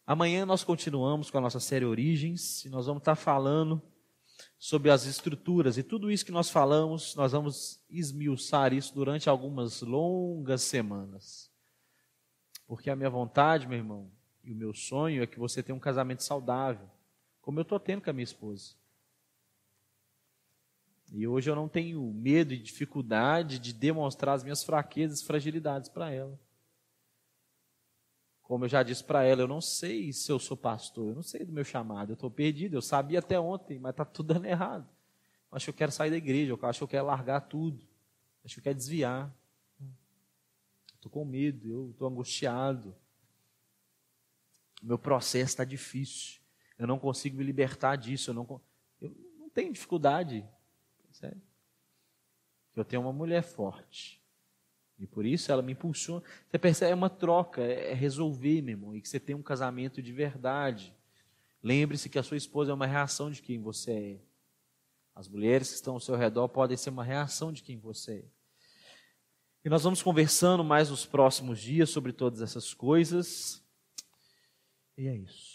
Amanhã nós continuamos com a nossa série Origens e nós vamos estar falando sobre as estruturas e tudo isso que nós falamos, nós vamos esmiuçar isso durante algumas longas semanas. Porque a minha vontade, meu irmão, e o meu sonho é que você tenha um casamento saudável, como eu estou tendo com a minha esposa. E hoje eu não tenho medo e dificuldade de demonstrar as minhas fraquezas e fragilidades para ela. Como eu já disse para ela, eu não sei se eu sou pastor, eu não sei do meu chamado, eu estou perdido, eu sabia até ontem, mas está tudo dando errado. Eu acho que eu quero sair da igreja, eu acho que eu quero largar tudo, eu acho que eu quero desviar estou com medo, eu estou angustiado. Meu processo está difícil. Eu não consigo me libertar disso. Eu não, eu não tenho dificuldade. Sério. Eu tenho uma mulher forte. E por isso ela me impulsiona. Você percebe, é uma troca, é, é resolver, meu irmão. E que você tem um casamento de verdade. Lembre-se que a sua esposa é uma reação de quem você é. As mulheres que estão ao seu redor podem ser uma reação de quem você é. E nós vamos conversando mais nos próximos dias sobre todas essas coisas. E é isso.